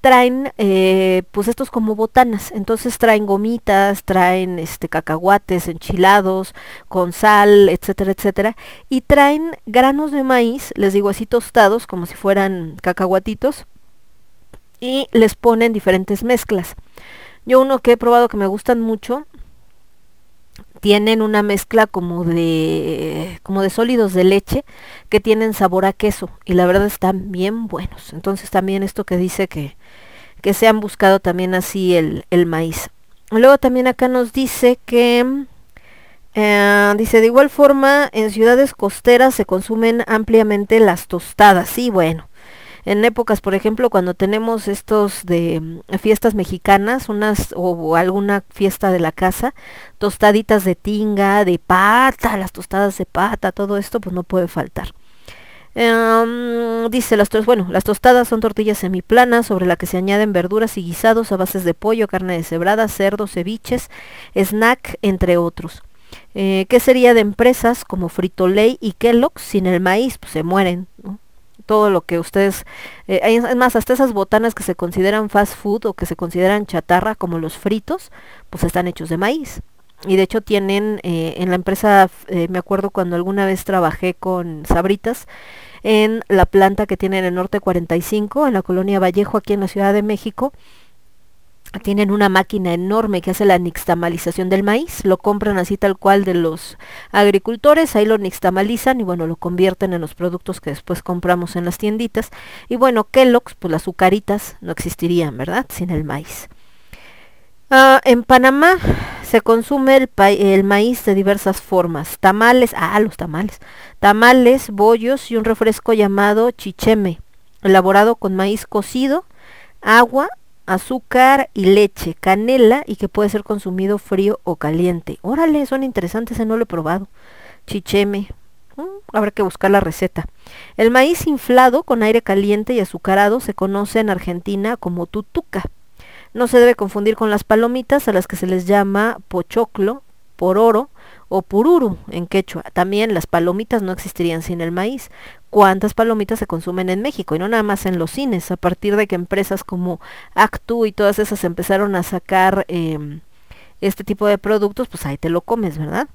traen eh, pues estos como botanas, entonces traen gomitas, traen este cacahuates enchilados con sal, etcétera, etcétera, y traen granos de maíz, les digo así tostados como si fueran cacahuatitos, y les ponen diferentes mezclas. Yo uno que he probado que me gustan mucho tienen una mezcla como de como de sólidos de leche que tienen sabor a queso y la verdad están bien buenos. Entonces también esto que dice que, que se han buscado también así el, el maíz. Luego también acá nos dice que eh, dice de igual forma en ciudades costeras se consumen ampliamente las tostadas. Sí, bueno, en épocas, por ejemplo, cuando tenemos estos de mm, fiestas mexicanas, unas o, alguna fiesta de la casa, tostaditas de tinga, de pata, las tostadas de pata, todo esto pues no puede faltar. Em, dice, las, bueno, las tostadas son tortillas semiplanas sobre la que se añaden verduras y guisados a bases de pollo, carne de cebrada, cerdo, ceviches, snack, entre otros. Eh, ¿Qué sería de empresas como Frito-Lay y Kellogg's sin el maíz? Pues se mueren. Todo lo que ustedes, eh, más, hasta esas botanas que se consideran fast food o que se consideran chatarra como los fritos, pues están hechos de maíz. y de hecho tienen eh, en la empresa, eh, me acuerdo cuando alguna vez trabajé con Sabritas, en la planta que tienen en el norte 45, en la colonia Vallejo, aquí en la Ciudad de México, tienen una máquina enorme que hace la nixtamalización del maíz, lo compran así tal cual de los agricultores, ahí lo nixtamalizan y bueno, lo convierten en los productos que después compramos en las tienditas. Y bueno, Kellogg's, pues las azucaritas no existirían, ¿verdad? Sin el maíz. Ah, en Panamá se consume el, el, maíz de diversas formas. Tamales, ah, los tamales. Tamales, bollos y un refresco llamado chicheme, elaborado con maíz cocido, agua, azúcar y leche, canela y que puede ser consumido frío o caliente. Órale, son interesantes, ese no lo he probado. Chicheme. Mm, habrá que buscar la receta. El maíz inflado con aire caliente y azucarado se conoce en Argentina como tutuca. No se debe confundir con las palomitas a las que se les llama pochoclo, pororo o pururu en quechua. También las palomitas no existirían sin el maíz. ¿Cuántas palomitas se consumen en México? Y no nada más en los cines. A partir de que empresas como Actu y todas esas empezaron a sacar eh, este tipo de productos, pues ahí te lo comes, ¿verdad?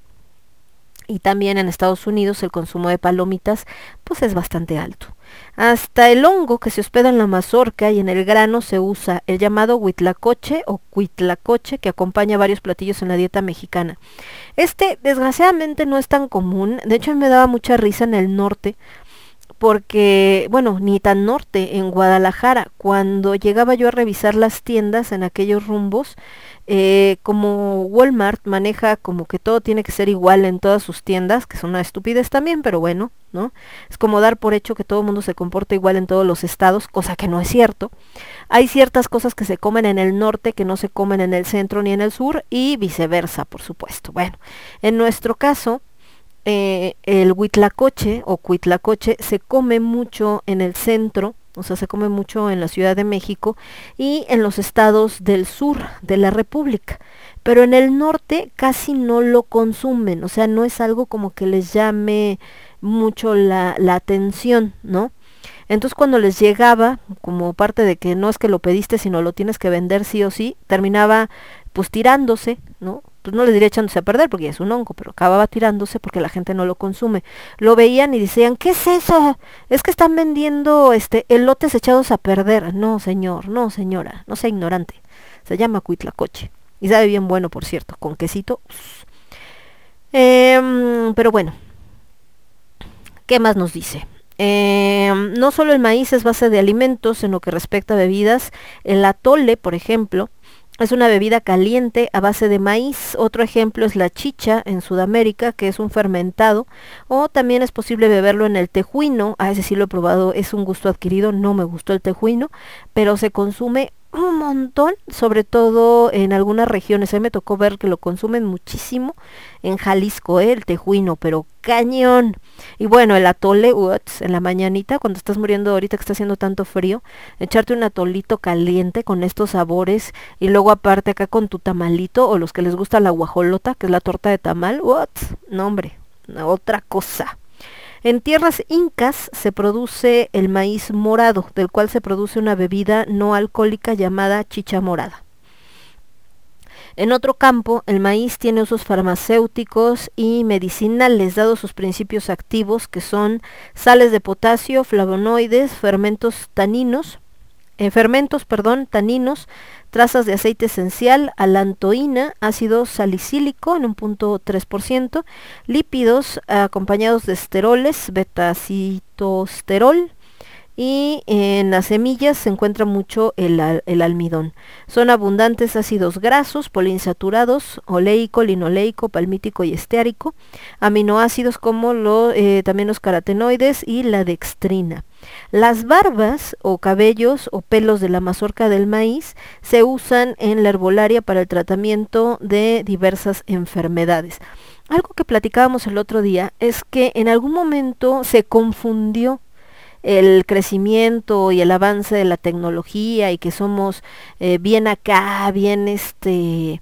Y también en Estados Unidos el consumo de palomitas pues es bastante alto. Hasta el hongo que se hospeda en la mazorca y en el grano se usa el llamado huitlacoche o cuitlacoche que acompaña varios platillos en la dieta mexicana. Este desgraciadamente no es tan común, de hecho me daba mucha risa en el norte porque, bueno, ni tan norte, en Guadalajara, cuando llegaba yo a revisar las tiendas en aquellos rumbos, eh, como Walmart maneja como que todo tiene que ser igual en todas sus tiendas, que son una estupidez también, pero bueno, ¿no? Es como dar por hecho que todo el mundo se comporta igual en todos los estados, cosa que no es cierto. Hay ciertas cosas que se comen en el norte que no se comen en el centro ni en el sur y viceversa, por supuesto. Bueno, en nuestro caso, eh, el huitlacoche o cuitlacoche se come mucho en el centro o sea, se come mucho en la Ciudad de México y en los estados del sur de la República. Pero en el norte casi no lo consumen, o sea, no es algo como que les llame mucho la, la atención, ¿no? Entonces cuando les llegaba, como parte de que no es que lo pediste, sino lo tienes que vender sí o sí, terminaba pues tirándose, ¿no? Pues no les diría echándose a perder porque ya es un hongo, pero acababa tirándose porque la gente no lo consume. Lo veían y decían, ¿qué es eso? Es que están vendiendo este elotes echados a perder. No, señor, no, señora, no sea ignorante. Se llama cuitlacoche. Y sabe bien bueno, por cierto, con quesito. Em, pero bueno, ¿qué más nos dice? Em, no solo el maíz es base de alimentos en lo que respecta a bebidas, el atole, por ejemplo, es una bebida caliente a base de maíz. Otro ejemplo es la chicha en Sudamérica, que es un fermentado. O también es posible beberlo en el tejuino. A ese sí lo he probado, es un gusto adquirido. No me gustó el tejuino, pero se consume un montón, sobre todo en algunas regiones. A mí me tocó ver que lo consumen muchísimo en Jalisco, ¿eh? el tejuino, pero cañón. Y bueno, el atole, en la mañanita, cuando estás muriendo ahorita que está haciendo tanto frío, echarte un atolito caliente con estos sabores y luego aparte acá con tu tamalito o los que les gusta la guajolota, que es la torta de tamal, what? No, hombre, otra cosa. En tierras incas se produce el maíz morado, del cual se produce una bebida no alcohólica llamada chicha morada. En otro campo, el maíz tiene usos farmacéuticos y medicinales, dados sus principios activos, que son sales de potasio, flavonoides, fermentos taninos, eh, fermentos, perdón, taninos, trazas de aceite esencial, alantoína, ácido salicílico en un punto 3%, lípidos acompañados de esteroles, betacitosterol, y en las semillas se encuentra mucho el, almidón. Son abundantes ácidos grasos, poliinsaturados, oleico, linoleico, palmítico y esteárico, aminoácidos como lo, eh, también los carotenoides y la dextrina. Las barbas o cabellos o pelos de la mazorca del maíz se usan en la herbolaria para el tratamiento de diversas enfermedades. Algo que platicábamos el otro día es que en algún momento se confundió el crecimiento y el avance de la tecnología y que somos eh, bien acá, bien este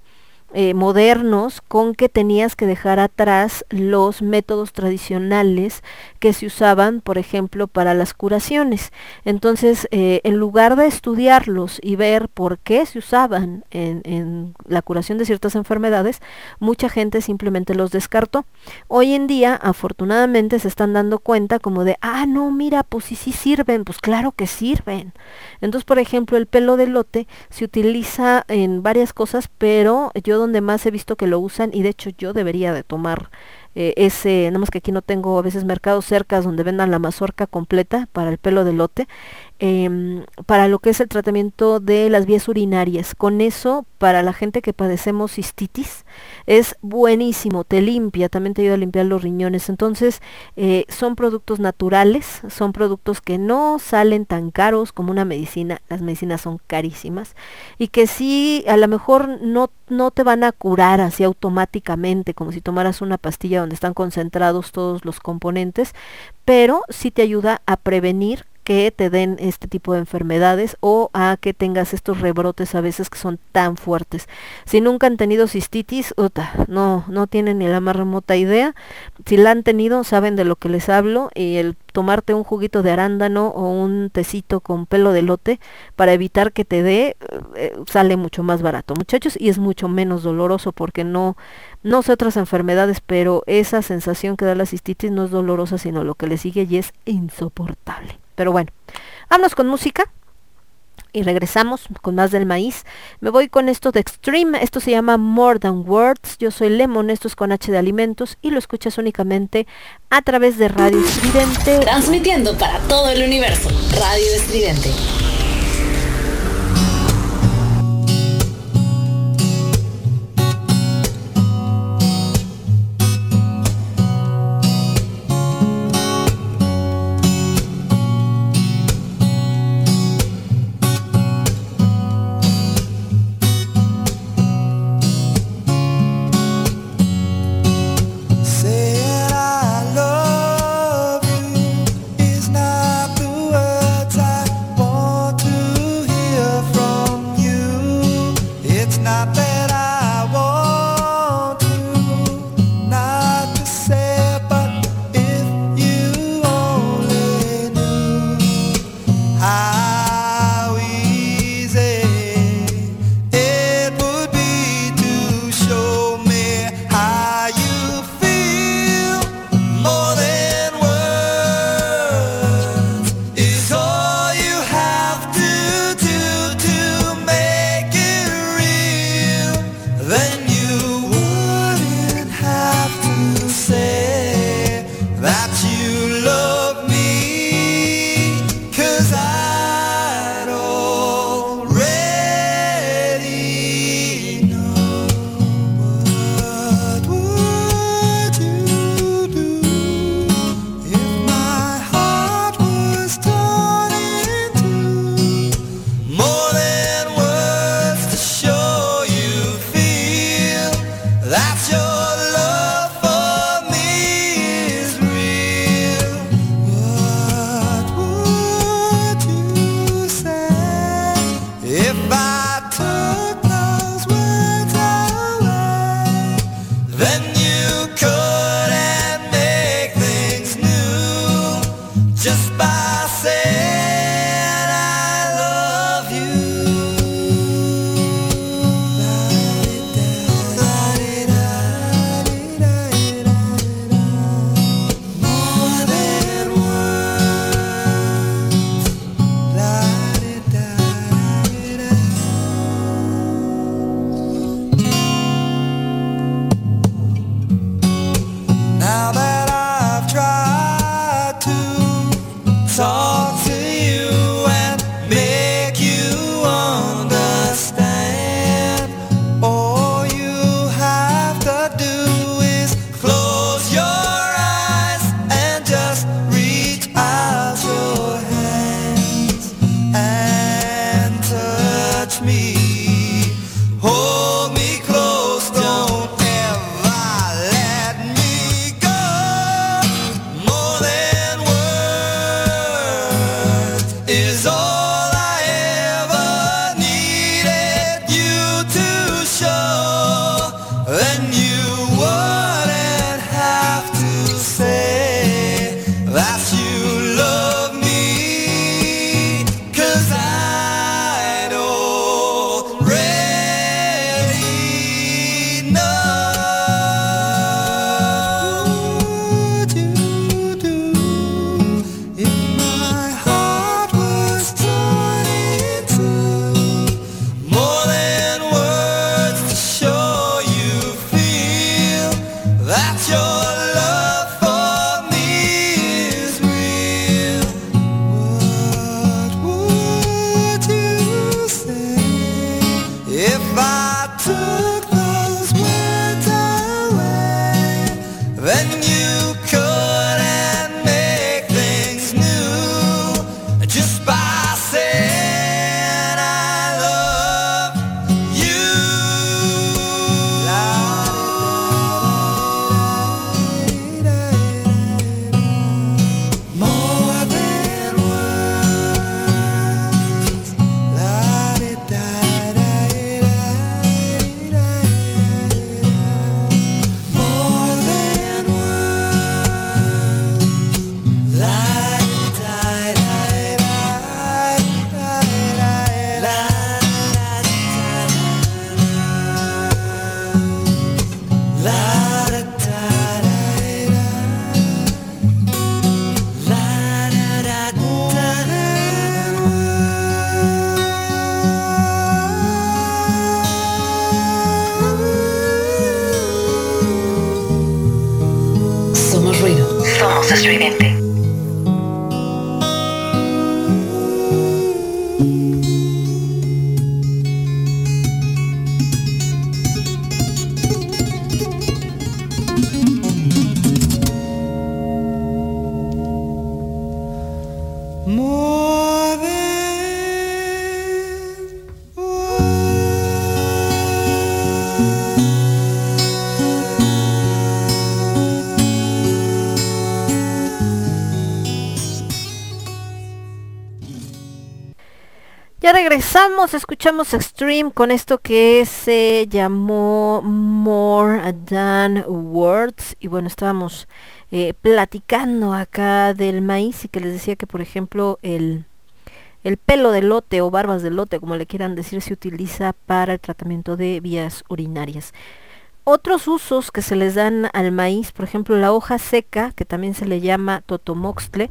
eh, modernos con que tenías que dejar atrás los métodos tradicionales que se usaban, por ejemplo, para las curaciones. Entonces, eh, en lugar de estudiarlos y ver por qué se usaban en, en, la curación de ciertas enfermedades, mucha gente simplemente los descartó. Hoy en día, afortunadamente, se están dando cuenta como de, ah, no, mira, pues sí, sí sirven, pues claro que sirven. Entonces, por ejemplo, el pelo de lote se utiliza en varias cosas, pero yo donde más he visto que lo usan y de hecho yo debería de tomar eh, ese, nada más que aquí no tengo a veces mercados cercas donde vendan la mazorca completa para el pelo de lote, em, para lo que es el tratamiento de las vías urinarias. Con eso, para la gente que padecemos cistitis, es buenísimo, te limpia, también te ayuda a limpiar los riñones. Entonces, eh, son productos naturales, son productos que no salen tan caros como una medicina, las medicinas son carísimas, y que sí, a lo mejor no, no te van a curar así automáticamente, como si tomaras una pastilla donde están concentrados todos los componentes, pero sí te ayuda a prevenir que te den este tipo de enfermedades o a que tengas estos rebrotes a veces que son tan fuertes. Si nunca han tenido cistitis, no, no tienen ni la más remota idea. Si la han tenido, saben de lo que les hablo y el tomarte un juguito de arándano o un tecito con pelo de lote para evitar que te dé eh, sale mucho más barato, muchachos, y es mucho menos doloroso porque no no sé otras enfermedades, pero esa sensación que da la cistitis no es dolorosa, sino lo que le sigue y es insoportable. Pero bueno, vámonos con música y regresamos con más del maíz. Me voy con esto de Extreme, esto se llama More Than Words. Yo soy Lemon, esto es con H de Alimentos y lo escuchas únicamente a través de Radio Estridente. Transmitiendo para todo el universo, Radio Estridente. Regresamos, escuchamos Extreme con esto que se llamó More Than Words. Y bueno, estábamos eh, platicando acá del maíz y que les decía que, por ejemplo, el, el pelo de lote o barbas de lote, como le quieran decir, se utiliza para el tratamiento de vías urinarias. Otros usos que se les dan al maíz, por ejemplo, la hoja seca, que también se le llama totomoxtle,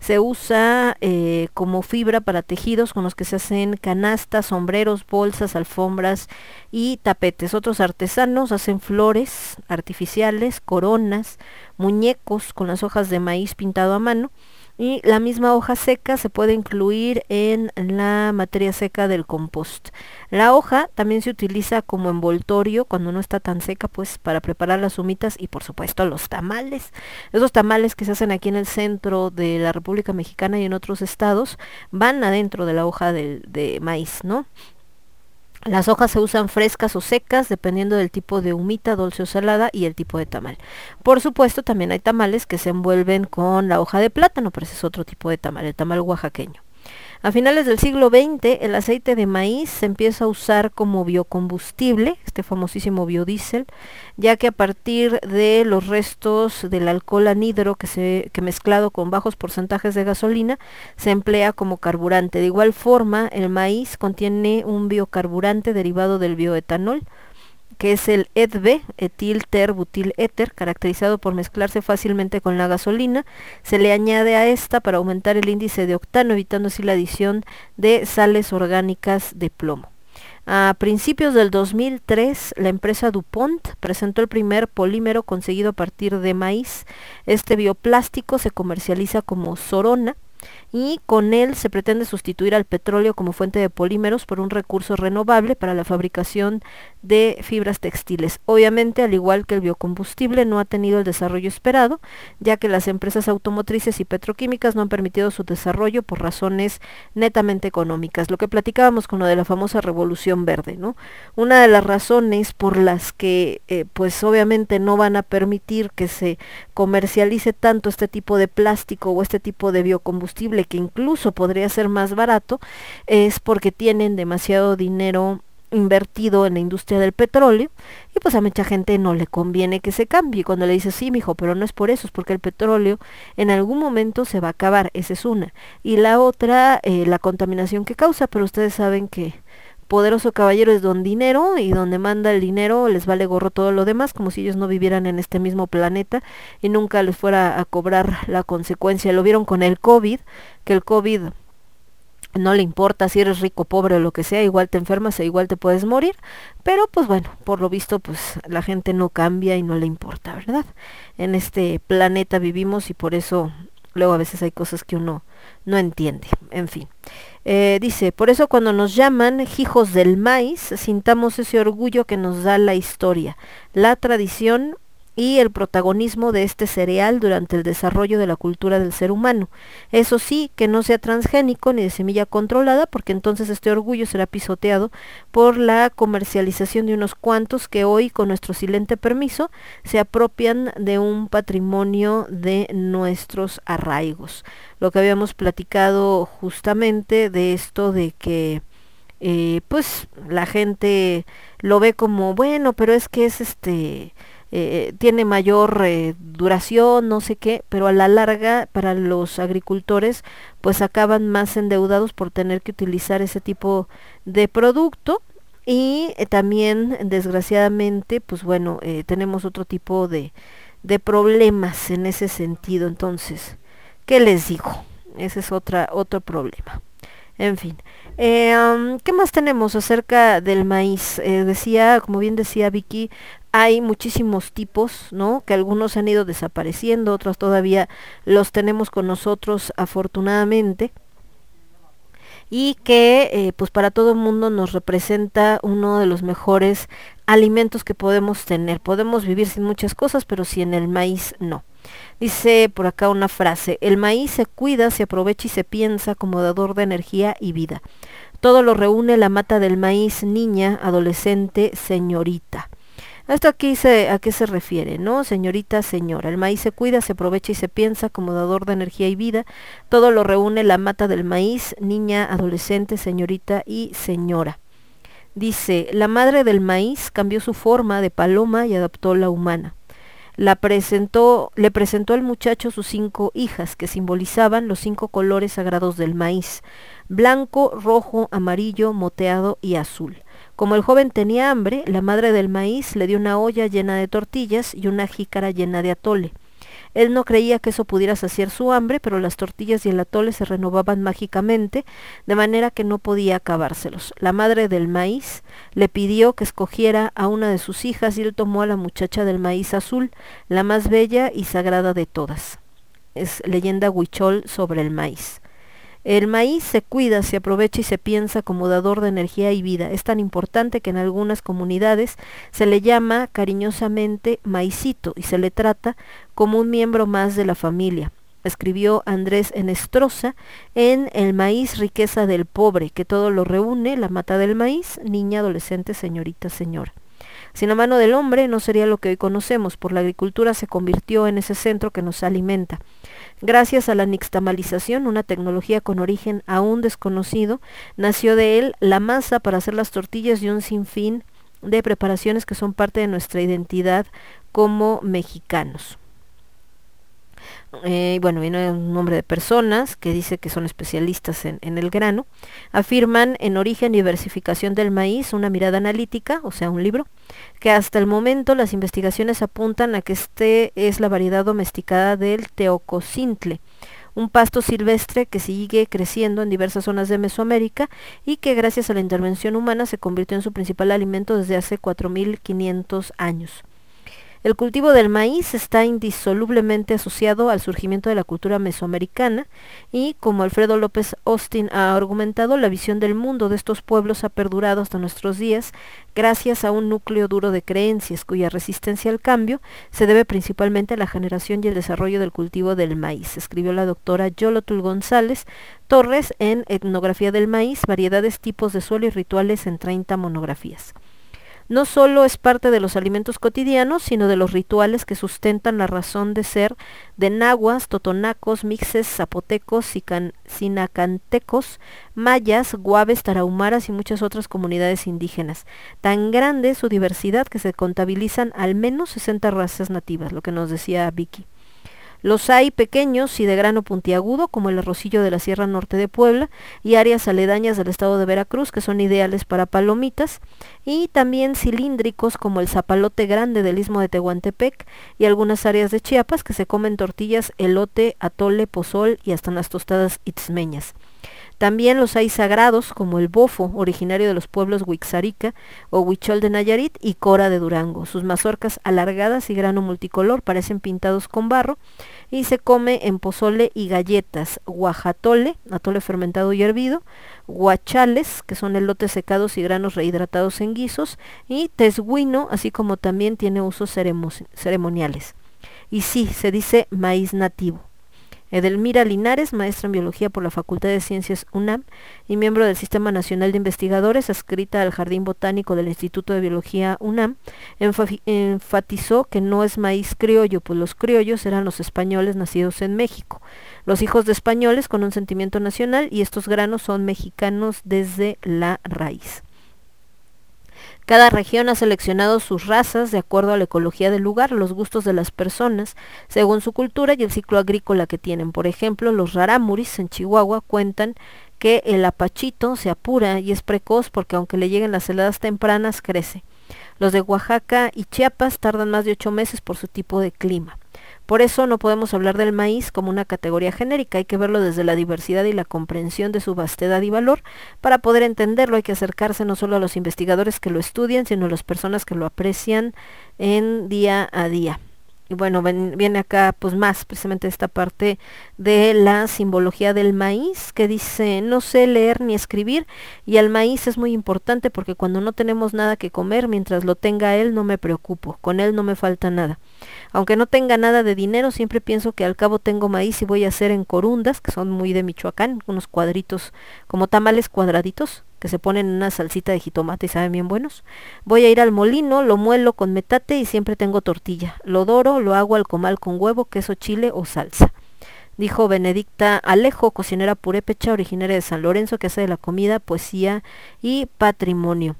se usa eh, como fibra para tejidos con los que se hacen canastas, sombreros, bolsas, alfombras y tapetes. Otros artesanos hacen flores artificiales, coronas, muñecos con las hojas de maíz pintado a mano y la misma hoja seca se puede incluir en la materia seca del compost. La hoja también se utiliza como envoltorio cuando no está tan seca, pues para preparar las humitas y por supuesto los tamales. Esos tamales que se hacen aquí en el centro de la República Mexicana y en otros estados van adentro de la hoja del- de maíz, ¿no? Las hojas se usan frescas o secas dependiendo del tipo de humita, dulce o salada y el tipo de tamal. Por supuesto, también hay tamales que se envuelven con la hoja de plátano, pero ese es otro tipo de tamal, el tamal oaxaqueño. A finales del siglo XX, el aceite de maíz se empieza a usar como biocombustible, este famosísimo biodiesel, ya que a partir de los restos del alcohol anhidro que, se, que mezclado con bajos porcentajes de gasolina se emplea como carburante. De igual forma, el maíz contiene un biocarburante derivado del bioetanol, que es el ETB, etil ter butil éter, caracterizado por mezclarse fácilmente con la gasolina. Se le añade a esta para aumentar el índice de octano, evitando así la adición de sales orgánicas de plomo. A principios del 2003, la empresa DuPont presentó el primer polímero conseguido a partir de maíz. Este bioplástico se comercializa como Sorona y con él se pretende sustituir al petróleo como fuente de polímeros por un recurso renovable para la fabricación de fibras textiles. Obviamente, al igual que el biocombustible, no ha tenido el desarrollo esperado, ya que las empresas automotrices y petroquímicas no han permitido su desarrollo por razones netamente económicas. Lo que platicábamos con lo de la famosa revolución verde, ¿no? Una de las razones por las que, eh, pues obviamente no van a permitir que se comercialice tanto este tipo de plástico o este tipo de biocombustible que incluso podría ser más barato, es porque tienen demasiado dinero invertido en la industria del petróleo y pues a mucha gente no le conviene que se cambie. Cuando le dice sí, mijo, pero no es por eso, es porque el petróleo en algún momento se va a acabar, esa es una. Y la otra, eh, la contaminación que causa, pero ustedes saben que poderoso caballero es don dinero y donde manda el dinero les vale gorro todo lo demás, como si ellos no vivieran en este mismo planeta y nunca les fuera a cobrar la consecuencia. Lo vieron con el COVID, que el COVID no le importa si eres rico, pobre o lo que sea, igual te enfermas e igual te puedes morir, pero pues bueno, por lo visto pues la gente no cambia y no le importa, ¿verdad? En este planeta vivimos y por eso luego a veces hay cosas que uno no entiende, en fin. Eh, dice, por eso cuando nos llaman hijos del maíz, sintamos ese orgullo que nos da la historia, la tradición y el protagonismo de este cereal durante el desarrollo de la cultura del ser humano. Eso sí, que no sea transgénico ni de semilla controlada, porque entonces este orgullo será pisoteado por la comercialización de unos cuantos que hoy, con nuestro silente permiso, se apropian de un patrimonio de nuestros arraigos. Lo que habíamos platicado justamente de esto de que eh, pues la gente lo ve como bueno, pero es que es este eh, tiene mayor eh, duración, no sé qué, pero a la larga para los agricultores pues acaban más endeudados por tener que utilizar ese tipo de producto y eh, también desgraciadamente pues bueno tenemos otro tipo de, de problemas en ese sentido entonces ¿qué les digo? ese es otra, otro problema en fin ¿Qué más tenemos acerca del maíz? Decía, como bien decía Vicky, hay muchísimos tipos, ¿no? Que algunos han ido desapareciendo, otros todavía los tenemos con nosotros afortunadamente y que eh, pues para todo el mundo nos representa uno de los mejores alimentos que podemos tener. Podemos vivir sin muchas cosas, pero sin el maíz no. Dice por acá una frase, el maíz se cuida, se aprovecha y se piensa como dador de energía y vida. Todo lo reúne la mata del maíz, niña, adolescente, señorita. Esto aquí a qué se refiere, ¿no? Señorita, señora. El maíz se cuida, se aprovecha y se piensa como dador de energía y vida. Todo lo reúne la mata del maíz, niña, adolescente, señorita y señora. Dice, la madre del maíz cambió su forma de paloma y adaptó la humana la presentó, le presentó al muchacho sus cinco hijas, que simbolizaban los cinco colores sagrados del maíz, blanco, rojo, amarillo, moteado y azul. Como el joven tenía hambre, la madre del maíz le dio una olla llena de tortillas y una jícara llena de atole. Él no creía que eso pudiera saciar su hambre, pero las tortillas y el atole se renovaban mágicamente, de manera que no podía acabárselos. La madre del maíz le pidió que escogiera a una de sus hijas y él tomó a la muchacha del maíz azul, la más bella y sagrada de todas. Es leyenda huichol sobre el maíz. El maíz se cuida, se aprovecha y se piensa como dador de energía y vida. Es tan importante que en algunas comunidades se le llama cariñosamente maicito y se le trata como un miembro más de la familia. Escribió Andrés Enestrosa en El maíz, riqueza del pobre, que todo lo reúne, la mata del maíz, niña, adolescente, señorita, señora. Sin la mano del hombre no sería lo que hoy conocemos, por la agricultura se convirtió en ese centro que nos alimenta. Gracias a la nixtamalización, una tecnología con origen aún desconocido, nació de él la masa para hacer las tortillas y un sinfín de preparaciones que son parte de nuestra identidad como mexicanos. Eh, bueno, viene un nombre de personas que dice que son especialistas en, en, el grano, afirman en origen y diversificación del maíz una mirada analítica, o sea, un libro, que hasta el momento las investigaciones apuntan a que este es la variedad domesticada del teococintle, un pasto silvestre que sigue creciendo en diversas zonas de Mesoamérica y que gracias a la intervención humana se convirtió en su principal alimento desde hace 4.500 años. El cultivo del maíz está indisolublemente asociado al surgimiento de la cultura mesoamericana y, como Alfredo López Austin ha argumentado, la visión del mundo de estos pueblos ha perdurado hasta nuestros días gracias a un núcleo duro de creencias cuya resistencia al cambio se debe principalmente a la generación y el desarrollo del cultivo del maíz, escribió la doctora Yolotul González Torres en Etnografía del Maíz, variedades, tipos de suelo y rituales en 30 monografías. No solo es parte de los alimentos cotidianos, sino de los rituales que sustentan la razón de ser de nahuas, totonacos, mixes, zapotecos, sinacantecos, mayas, guaves, tarahumaras y muchas otras comunidades indígenas. Tan grande su diversidad que se contabilizan al menos 60 razas nativas, lo que nos decía Vicky. Los hay pequeños y de grano puntiagudo, como el arrocillo de la Sierra Norte de Puebla y áreas aledañas del estado de Veracruz, que son ideales para palomitas, y también cilíndricos como el zapalote grande del istmo de Tehuantepec y algunas áreas de Chiapas que se comen tortillas, elote, atole, pozol y hasta las tostadas itzmeñas. También los hay sagrados como el bofo, originario de los pueblos Huixarica o Huichol de Nayarit y Cora de Durango. Sus mazorcas alargadas y grano multicolor parecen pintados con barro y se come en pozole y galletas, guajatole, atole fermentado y hervido, guachales, que son elotes secados y granos rehidratados en guisos, y tesguino, así como también tiene usos ceremoniales. Y sí, se dice maíz nativo. Edelmira Linares, maestra en biología por la Facultad de Ciencias UNAM y miembro del Sistema Nacional de Investigadores, adscrita al Jardín Botánico del Instituto de Biología UNAM, enfatizó que no es maíz criollo, pues los criollos eran los españoles nacidos en México, los hijos de españoles con un sentimiento nacional y estos granos son mexicanos desde la raíz. Cada región ha seleccionado sus razas de acuerdo a la ecología del lugar, los gustos de las personas, según su cultura y el ciclo agrícola que tienen. Por ejemplo, los rarámuris en Chihuahua cuentan que el apachito se apura y es precoz porque aunque le lleguen las heladas tempranas, crece. Los de Oaxaca y Chiapas tardan más de ocho meses por su tipo de clima. Por eso no podemos hablar del maíz como una categoría genérica, hay que verlo desde la diversidad y la comprensión de su vastedad y valor. Para poder entenderlo hay que acercarse no solo a los investigadores que lo estudian, sino a las personas que lo aprecian en día a día. Y bueno, viene acá pues más precisamente esta parte de la simbología del maíz que dice no sé leer ni escribir y el maíz es muy importante porque cuando no tenemos nada que comer, mientras lo tenga él no me preocupo, con él no me falta nada. Aunque no tenga nada de dinero, siempre pienso que al cabo tengo maíz y voy a hacer en corundas, que son muy de Michoacán, unos cuadritos como tamales cuadraditos que se ponen en una salsita de jitomate y saben bien buenos. Voy a ir al molino, lo muelo con metate y siempre tengo tortilla. Lo doro, lo hago al comal con huevo, queso chile o salsa. Dijo Benedicta Alejo, cocinera purépecha originaria de San Lorenzo, que hace de la comida, poesía y patrimonio.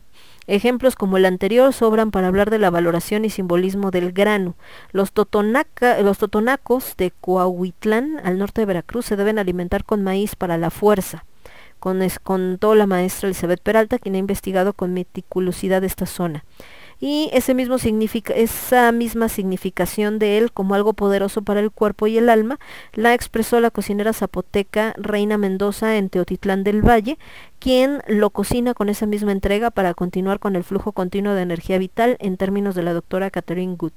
Ejemplos como el anterior sobran para hablar de la valoración y simbolismo del grano. Los, los totonacos de Coahuitlán, al norte de Veracruz, se deben alimentar con maíz para la fuerza contó la maestra Elizabeth Peralta, quien ha investigado con meticulosidad esta zona. Y ese mismo significa, esa misma significación de él como algo poderoso para el cuerpo y el alma la expresó la cocinera zapoteca Reina Mendoza en Teotitlán del Valle, quien lo cocina con esa misma entrega para continuar con el flujo continuo de energía vital en términos de la doctora Catherine Good.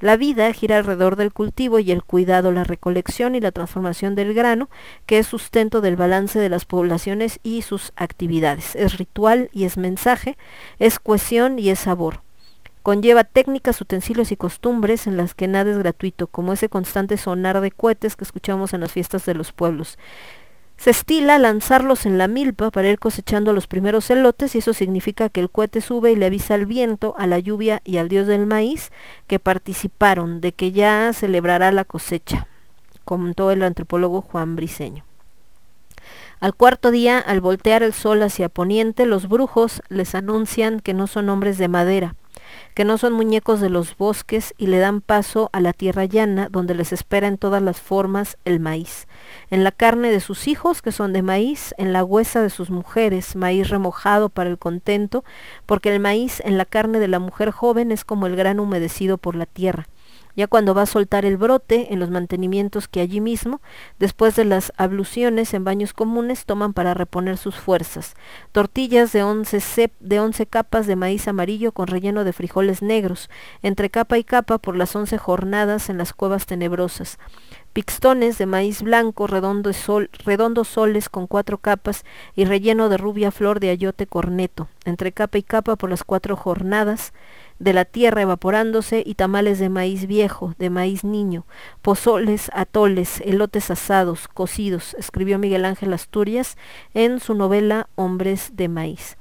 La vida gira alrededor del cultivo y el cuidado, la recolección y la transformación del grano, que es sustento del balance de las poblaciones y sus actividades. Es ritual y es mensaje, es cohesión y es sabor. Conlleva técnicas, utensilios y costumbres en las que nada es gratuito, como ese constante sonar de cohetes que escuchamos en las fiestas de los pueblos. Se estila lanzarlos en la milpa para ir cosechando los primeros elotes y eso significa que el cohete sube y le avisa al viento, a la lluvia y al dios del maíz que participaron, de que ya celebrará la cosecha, comentó el antropólogo Juan Briceño. Al cuarto día, al voltear el sol hacia poniente, los brujos les anuncian que no son hombres de madera, que no son muñecos de los bosques y le dan paso a la tierra llana donde les espera en todas las formas el maíz. En la carne de sus hijos, que son de maíz, en la huesa de sus mujeres, maíz remojado para el contento, porque el maíz en la carne de la mujer joven es como el grano humedecido por la tierra ya cuando va a soltar el brote en los mantenimientos que allí mismo, después de las abluciones en baños comunes, toman para reponer sus fuerzas. Tortillas de once, de once capas de maíz amarillo con relleno de frijoles negros, entre capa y capa por las once jornadas en las cuevas tenebrosas. Pixtones de maíz blanco, redondo sol, redondos soles con cuatro capas y relleno de rubia flor de ayote corneto, entre capa y capa por las cuatro jornadas, de la tierra evaporándose y tamales de maíz viejo, de maíz niño, pozoles, atoles, elotes asados, cocidos, escribió Miguel Ángel Asturias en su novela Hombres de Maíz.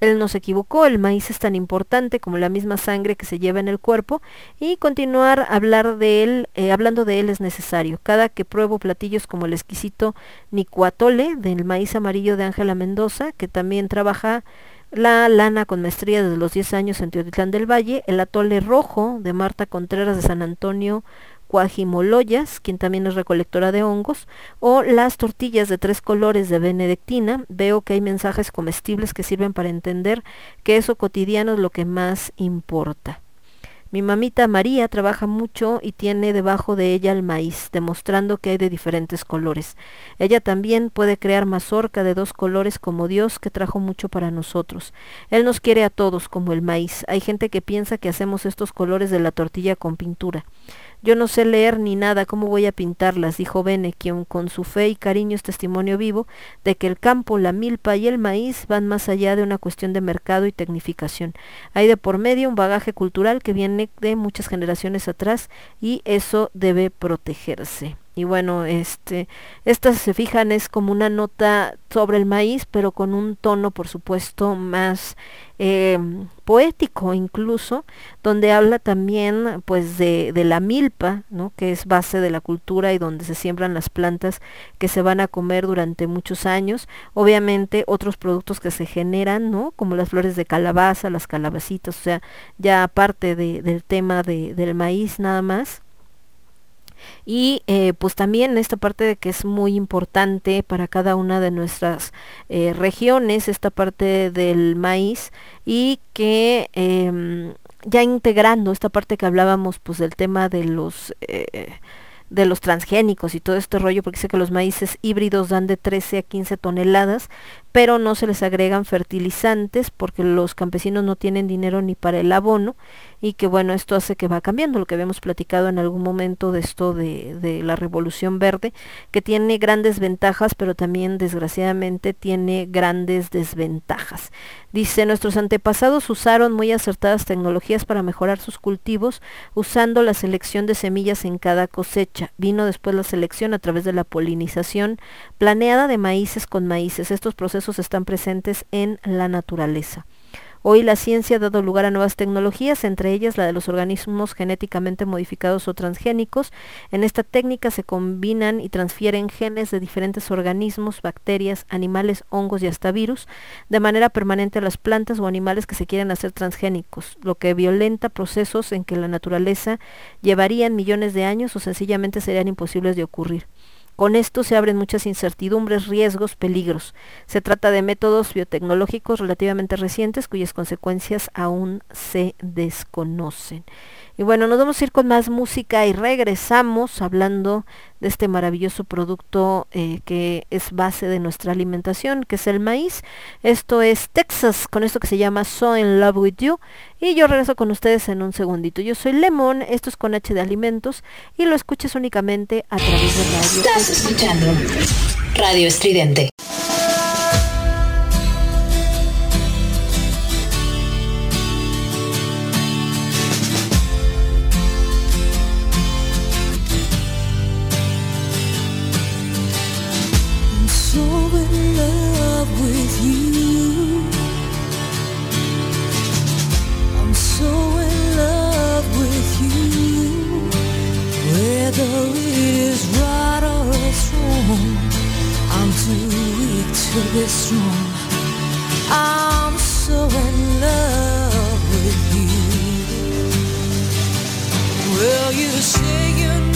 Él no se equivocó, el maíz es tan importante como la misma sangre que se lleva en el cuerpo y continuar hablar de él, eh, hablando de él es necesario. Cada que pruebo platillos como el exquisito nicuatole del maíz amarillo de Ángela Mendoza, que también trabaja la lana con maestría desde los 10 años en Teotitlán del Valle, el atole rojo de Marta Contreras de San Antonio Cuajimoloyas, quien también es recolectora de hongos, o las tortillas de tres colores de Benedictina, veo que hay mensajes comestibles que sirven para entender que eso cotidiano es lo que más importa. Mi mamita María trabaja mucho y tiene debajo de ella el maíz, demostrando que hay de diferentes colores. Ella también puede crear mazorca de dos colores como Dios que trajo mucho para nosotros. Él nos quiere a todos como el maíz. Hay gente que piensa que hacemos estos colores de la tortilla con pintura. Yo no sé leer ni nada, ¿cómo voy a pintarlas? dijo Bene, quien con su fe y cariño es testimonio vivo de que el campo, la milpa y el maíz van más allá de una cuestión de mercado y tecnificación. Hay de por medio un bagaje cultural que viene de muchas generaciones atrás y eso debe protegerse. Y bueno, este, estas se fijan es como una nota sobre el maíz, pero con un tono, por supuesto, más eh, poético incluso, donde habla también pues de, de, la milpa, ¿no? que es base de la cultura y donde se siembran las plantas que se van a comer durante muchos años. Obviamente otros productos que se generan, ¿no? como las flores de calabaza, las calabacitas, o sea, ya aparte de, del tema de, del maíz nada más y eh, pues también esta parte de que es muy importante para cada una de nuestras eh, regiones esta parte del maíz y que em, ya integrando esta parte que hablábamos pues del tema de los eh, de los transgénicos y todo este rollo, porque sé que los maíces híbridos dan de 13 a 15 toneladas, pero no se les agregan fertilizantes porque los campesinos no tienen dinero ni para el abono y que bueno, esto hace que va cambiando, lo que habíamos platicado en algún momento de esto de, de la revolución verde, que tiene grandes ventajas, pero también desgraciadamente tiene grandes desventajas. Dice, nuestros antepasados usaron muy acertadas tecnologías para mejorar sus cultivos usando la selección de semillas en cada cosecha. Vino después la selección a través de la polinización planeada de maíces con maíces. Estos procesos están presentes en la naturaleza. Hoy la ciencia ha dado lugar a nuevas tecnologías, entre ellas la de los organismos genéticamente modificados o transgénicos. En esta técnica se combinan y transfieren genes de diferentes organismos, bacterias, animales, hongos y hasta virus, de manera permanente a las plantas o animales que se quieren hacer transgénicos, lo que violenta procesos en que la naturaleza llevarían millones de años o sencillamente serían imposibles de ocurrir. Con esto se abren muchas incertidumbres, riesgos, peligros. Se trata de métodos biotecnológicos relativamente recientes cuyas consecuencias aún se desconocen. Y bueno, nos vamos a ir con más música y regresamos hablando de este maravilloso producto eh, que es base de nuestra alimentación, que es el maíz. Esto es Texas, con esto que se llama So in Love with You. Y yo regreso con ustedes en un segundito. Yo soy Lemon, esto es con H de Alimentos y lo escuchas únicamente a través de radio. Estás escuchando Radio Estridente. You I'm so in love with you Whether it's right or it's wrong, I'm too weak to be strong. I'm so in love with you. Will you say you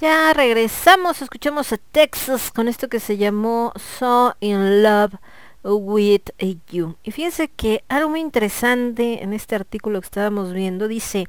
Ya regresamos, escuchamos a Texas con esto que se llamó So in Love with You. Y fíjense que algo muy interesante en este artículo que estábamos viendo dice,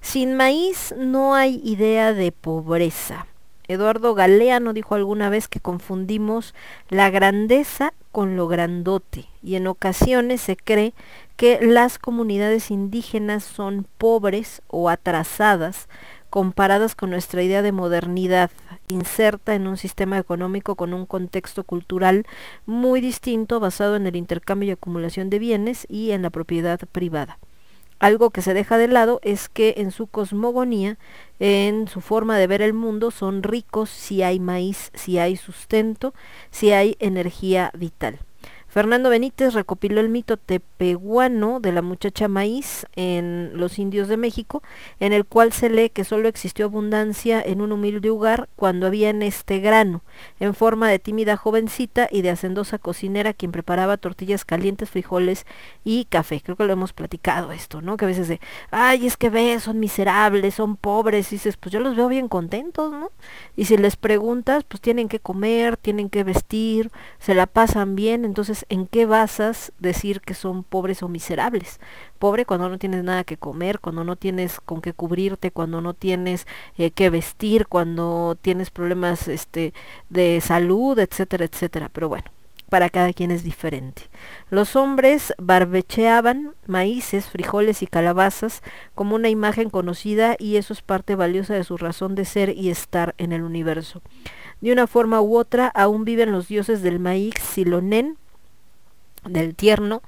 sin maíz no hay idea de pobreza. Eduardo Galeano dijo alguna vez que confundimos la grandeza con lo grandote y en ocasiones se cree que las comunidades indígenas son pobres o atrasadas comparadas con nuestra idea de modernidad, inserta en un sistema económico con un contexto cultural muy distinto basado en el intercambio y acumulación de bienes y en la propiedad privada. Algo que se deja de lado es que en su cosmogonía, en su forma de ver el mundo, son ricos si hay maíz, si hay sustento, si hay energía vital. Fernando Benítez recopiló el mito tepehuano de la muchacha maíz en Los Indios de México, en el cual se lee que solo existió abundancia en un humilde lugar cuando había en este grano, en forma de tímida jovencita y de hacendosa cocinera quien preparaba tortillas calientes, frijoles y café. Creo que lo hemos platicado esto, ¿no? Que a veces de, ay, es que ves, son miserables, son pobres, y dices, pues yo los veo bien contentos, ¿no? Y si les preguntas, pues tienen que comer, tienen que vestir, se la pasan bien, entonces ¿en qué basas decir que son pobres o miserables? Pobre cuando no tienes nada que comer, cuando no tienes con qué cubrirte, cuando no tienes eh, que vestir, cuando tienes problemas este, de salud, etcétera, etcétera. Pero bueno, para cada quien es diferente. Los hombres barbecheaban maíces, frijoles y calabazas como una imagen conocida y eso es parte valiosa de su razón de ser y estar en el universo. De una forma u otra aún viven los dioses del maíz Silonen, del tierno,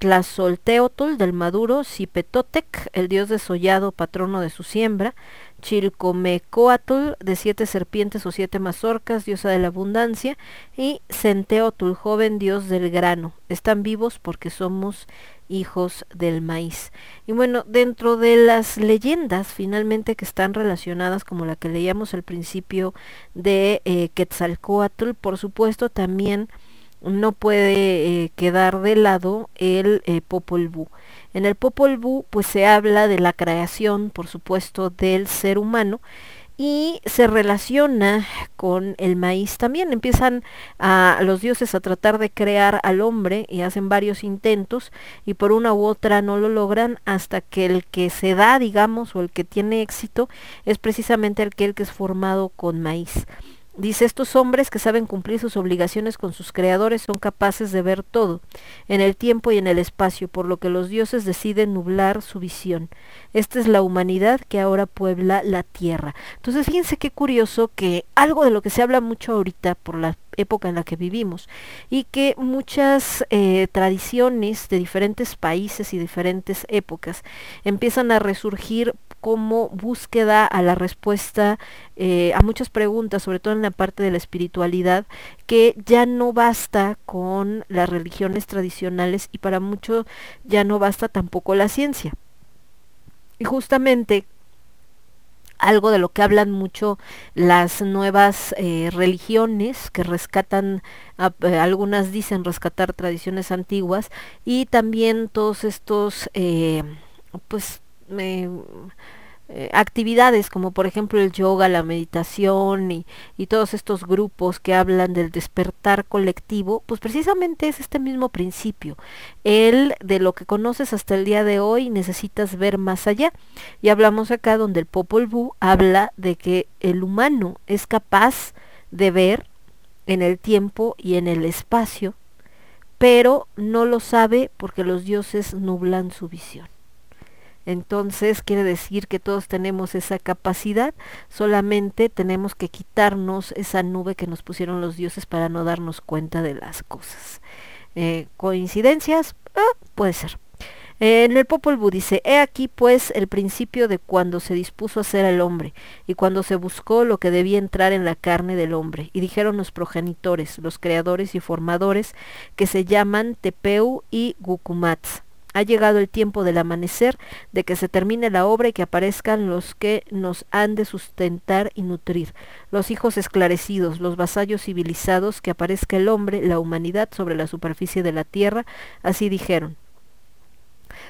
Tlazolteotl del maduro, Cipetotec, el dios desollado, patrono de su siembra, Chilcomecoatl de siete serpientes o siete mazorcas, diosa de la abundancia, y Centeotl, joven dios del grano. Están vivos porque somos hijos del maíz. Y bueno, dentro de las leyendas finalmente que están relacionadas, como la que leíamos al principio de eh, Quetzalcoatl, por supuesto también no puede eh, quedar de lado el eh, Popol Vuh. En el Popol Vuh pues se habla de la creación, por supuesto, del ser humano y se relaciona con el maíz también. Empiezan los dioses a tratar de crear al hombre y hacen varios intentos y por una u otra no lo logran hasta que el que se da, digamos, o el que tiene éxito es precisamente aquel que es formado con maíz. Dice, estos hombres que saben cumplir sus obligaciones con sus creadores son capaces de ver todo, en el tiempo y en el espacio, por lo que los dioses deciden nublar su visión. Esta es la humanidad que ahora puebla la tierra. Entonces, fíjense qué curioso que algo de lo que se habla mucho ahorita por la época en la que vivimos y que muchas eh, tradiciones de diferentes países y diferentes épocas empiezan a resurgir como búsqueda a la respuesta eh, a muchas preguntas, sobre todo en la parte de la espiritualidad, que ya no basta con las religiones tradicionales y para muchos ya no basta tampoco la ciencia. Y justamente algo de lo que hablan mucho las nuevas eh, religiones que rescatan, eh, algunas dicen rescatar tradiciones antiguas y también todos estos, eh, pues, eh, actividades como por ejemplo el yoga, la meditación y, y todos estos grupos que hablan del despertar colectivo, pues precisamente es este mismo principio. El de lo que conoces hasta el día de hoy necesitas ver más allá. Y hablamos acá donde el Popol Vuh habla de que el humano es capaz de ver en el tiempo y en el espacio pero no lo sabe porque los dioses nublan su visión. Entonces quiere decir que todos tenemos esa capacidad, solamente tenemos que quitarnos esa nube que nos pusieron los dioses para no darnos cuenta de las cosas. Eh, ¿Coincidencias? Ah, puede ser. Eh, en el Popol Vuh dice, he aquí pues el principio de cuando se dispuso a ser el hombre, y cuando se buscó lo que debía entrar en la carne del hombre, y dijeron los progenitores, los creadores y formadores, que se llaman Tepeu y Gukumats. Ha llegado el tiempo del amanecer, de que se termine la obra y que aparezcan los que nos han de sustentar y nutrir, los hijos esclarecidos, los vasallos civilizados, que aparezca el hombre, la humanidad sobre la superficie de la tierra, así dijeron.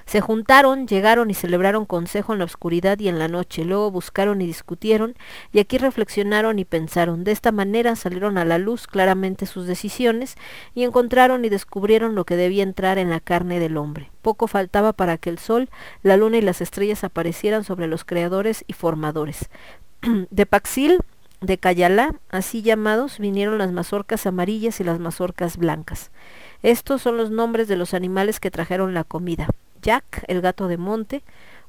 Se juntaron, llegaron y celebraron consejo en la oscuridad y en la noche, luego buscaron y discutieron, y aquí reflexionaron y pensaron. De esta manera salieron a la luz claramente sus decisiones, y encontraron y descubrieron lo que debía entrar en la carne del hombre. Poco faltaba para que el sol, la luna y las estrellas aparecieran sobre los creadores y formadores. (clears throat) de Paxil, de Cayalá, así llamados, vinieron las mazorcas amarillas y las mazorcas blancas. Estos son los nombres de los animales que trajeron la comida. Jack, el gato de monte,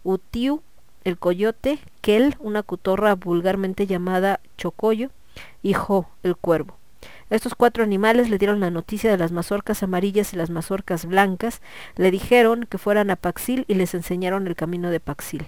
Utiu, el coyote, Kel, una cutorra vulgarmente llamada chocoyo, y Jo, el cuervo. Estos cuatro animales le dieron la noticia de las mazorcas amarillas y las mazorcas blancas, le dijeron que fueran a Paxil y les enseñaron el camino de Paxil.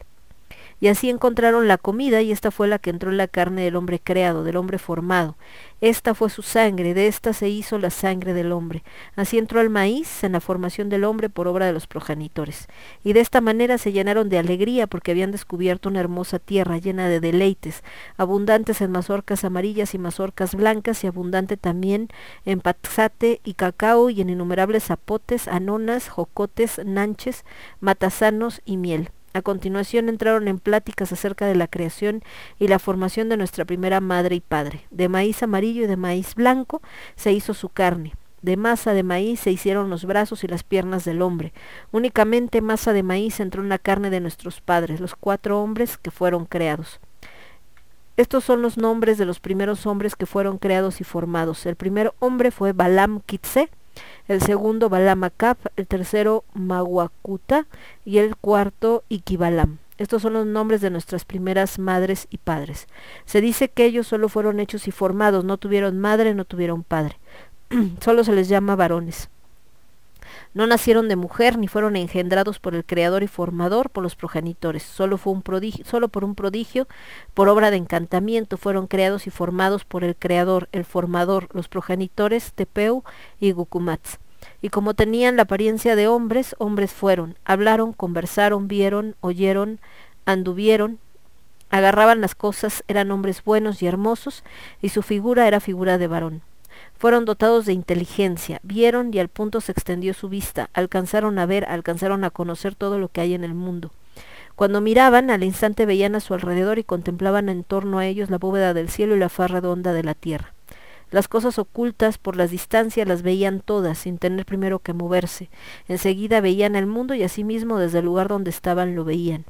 Y así encontraron la comida y esta fue la que entró en la carne del hombre creado, del hombre formado. Esta fue su sangre, de esta se hizo la sangre del hombre. Así entró el maíz en la formación del hombre por obra de los progenitores. Y de esta manera se llenaron de alegría porque habían descubierto una hermosa tierra llena de deleites, abundantes en mazorcas amarillas y mazorcas blancas y abundante también en patzate y cacao y en innumerables zapotes, anonas, jocotes, nanches, matasanos y miel. A continuación entraron en pláticas acerca de la creación y la formación de nuestra primera madre y padre. De maíz amarillo y de maíz blanco se hizo su carne. De masa de maíz se hicieron los brazos y las piernas del hombre. Únicamente masa de maíz entró en la carne de nuestros padres, los cuatro hombres que fueron creados. Estos son los nombres de los primeros hombres que fueron creados y formados. El primer hombre fue Balam Kitse, el segundo Balamacap, el tercero Maguacuta y el cuarto Iquibalam. Estos son los nombres de nuestras primeras madres y padres. Se dice que ellos solo fueron hechos y formados, no tuvieron madre, no tuvieron padre. (clears throat) solo se les llama varones. No nacieron de mujer ni fueron engendrados por el creador y formador, por los progenitores. Solo fue un solo por un prodigio, por obra de encantamiento, fueron creados y formados por el creador, el formador, los progenitores Tepeu y Gukumats. Y como tenían la apariencia de hombres, hombres fueron, hablaron, conversaron, vieron, oyeron, anduvieron, agarraban las cosas, eran hombres buenos y hermosos, y su figura era figura de varón. Fueron dotados de inteligencia, vieron y al punto se extendió su vista, alcanzaron a ver, alcanzaron a conocer todo lo que hay en el mundo. Cuando miraban, al instante veían a su alrededor y contemplaban en torno a ellos la bóveda del cielo y la faz redonda de la tierra. Las cosas ocultas por las distancias las veían todas, sin tener primero que moverse. Enseguida veían el mundo y asimismo desde el lugar donde estaban lo veían.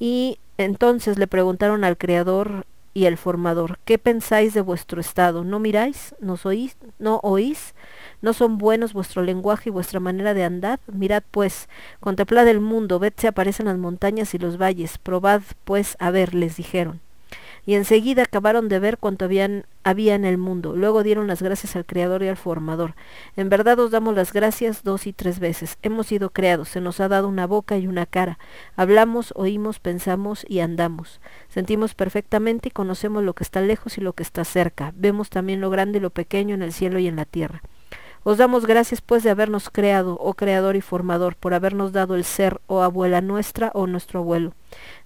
Y entonces le preguntaron al Creador y el formador, ¿qué pensáis de vuestro estado? ¿No miráis? ¿No oís? ¿No oís? ¿No son buenos vuestro lenguaje y vuestra manera de andar? Mirad pues, contemplad el mundo, ved si aparecen las montañas y los valles, probad pues a ver, les dijeron y enseguida acabaron de ver cuanto habían, había en el mundo. Luego dieron las gracias al Creador y al Formador. En verdad os damos las gracias dos y tres veces. Hemos sido creados, se nos ha dado una boca y una cara. Hablamos, oímos, pensamos y andamos. Sentimos perfectamente y conocemos lo que está lejos y lo que está cerca. Vemos también lo grande y lo pequeño en el cielo y en la tierra. Os damos gracias pues de habernos creado, oh Creador y Formador, por habernos dado el ser, oh abuela nuestra, oh nuestro abuelo.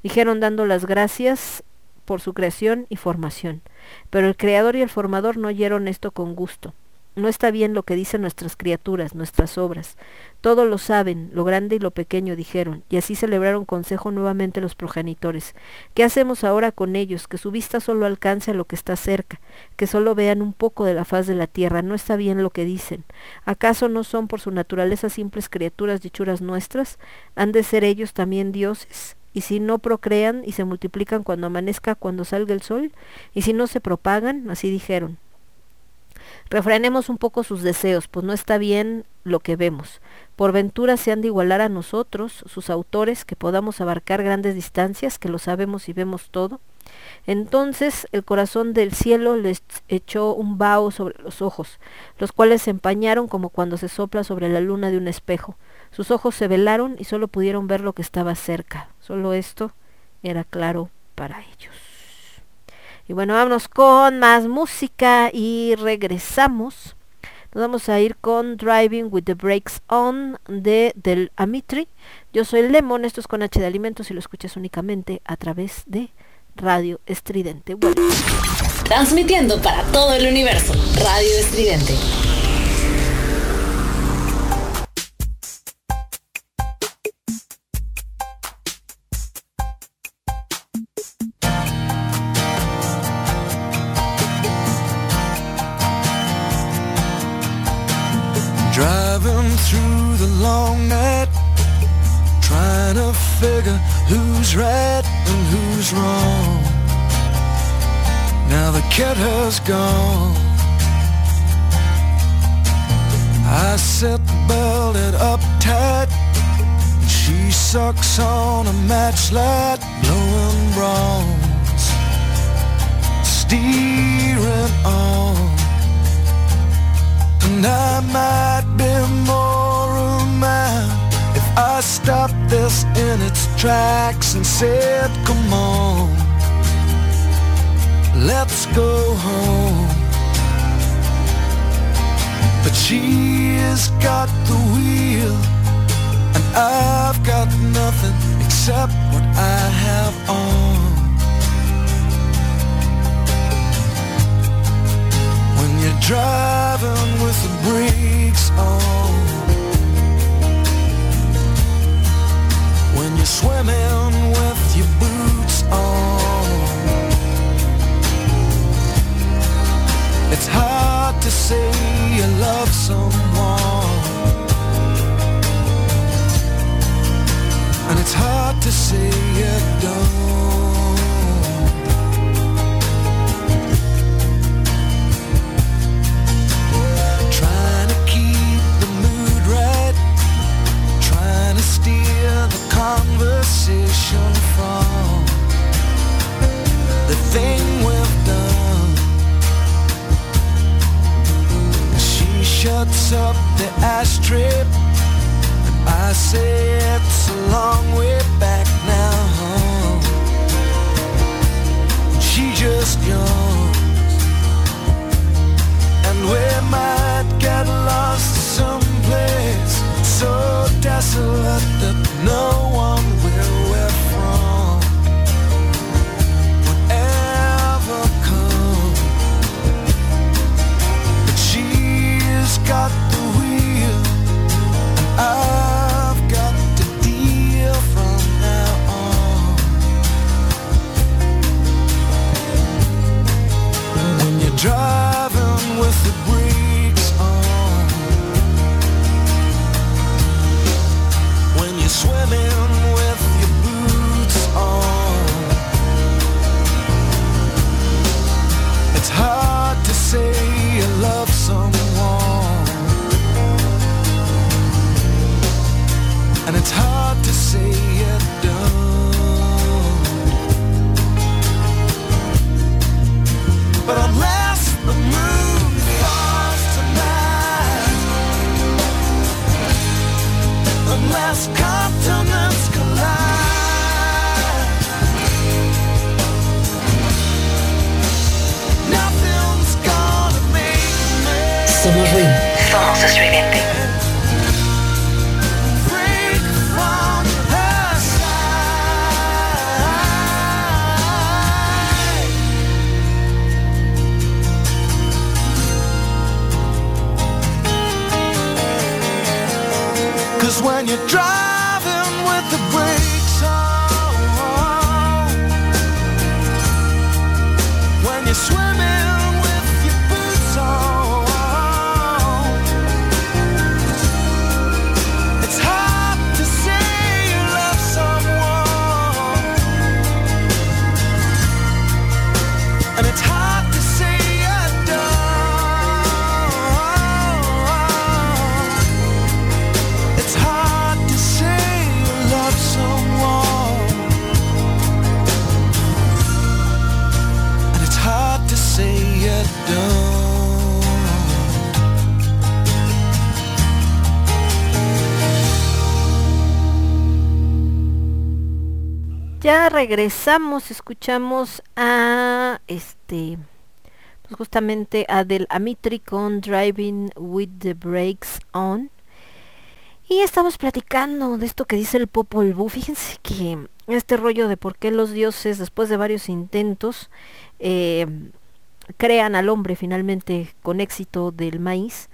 Dijeron dando las gracias por su creación y formación. Pero el Creador y el Formador no oyeron esto con gusto. No está bien lo que dicen nuestras criaturas, nuestras obras. Todo lo saben, lo grande y lo pequeño, dijeron, y así celebraron consejo nuevamente los progenitores. ¿Qué hacemos ahora con ellos? Que su vista solo alcance a lo que está cerca, que solo vean un poco de la faz de la tierra. No está bien lo que dicen. ¿Acaso no son por su naturaleza simples criaturas dichuras nuestras? ¿Han de ser ellos también dioses? Y si no procrean y se multiplican cuando amanezca, cuando salga el sol, y si no se propagan, así dijeron. Refrenemos un poco sus deseos, pues no está bien lo que vemos. Por ventura se han de igualar a nosotros, sus autores, que podamos abarcar grandes distancias, que lo sabemos y vemos todo. Entonces el corazón del cielo les echó un vaho sobre los ojos, los cuales se empañaron como cuando se sopla sobre la luna de un espejo. Sus ojos se velaron y solo pudieron ver lo que estaba cerca. Solo esto era claro para ellos. Y bueno, vámonos con más música y regresamos. Nos vamos a ir con Driving with the Brakes On de Del Amitri. Yo soy Lemon, esto es con H de Alimentos y lo escuchas únicamente a través de Radio Estridente. Transmitiendo para todo el universo. Radio Estridente. Driving through the long night, trying to figure who's right and who's wrong. Now the cat has gone. I the belted up tight, and she sucks on a match matchlight, blowing bronze, steering on. And I might be more of man if I stopped this in its tracks and said, come on, let's go home. But she's got the wheel and I've got nothing except what I have on. when you're driving with the brakes on. When you're swimming with your boots on. It's hard to say you love someone. And it's hard to say you don't. Conversation from The thing we've done. She shuts up the ashtray I say it's a long way back now She just yawns and we might get lost someplace so desolate that no one Dios when you drive Ya regresamos, escuchamos a este, pues justamente a Del Amitri con Driving with the Brakes On. Y estamos platicando de esto que dice el Popol Vuh. Fíjense que este rollo de por qué los dioses, después de varios intentos, eh, crean al hombre finalmente con éxito del maíz,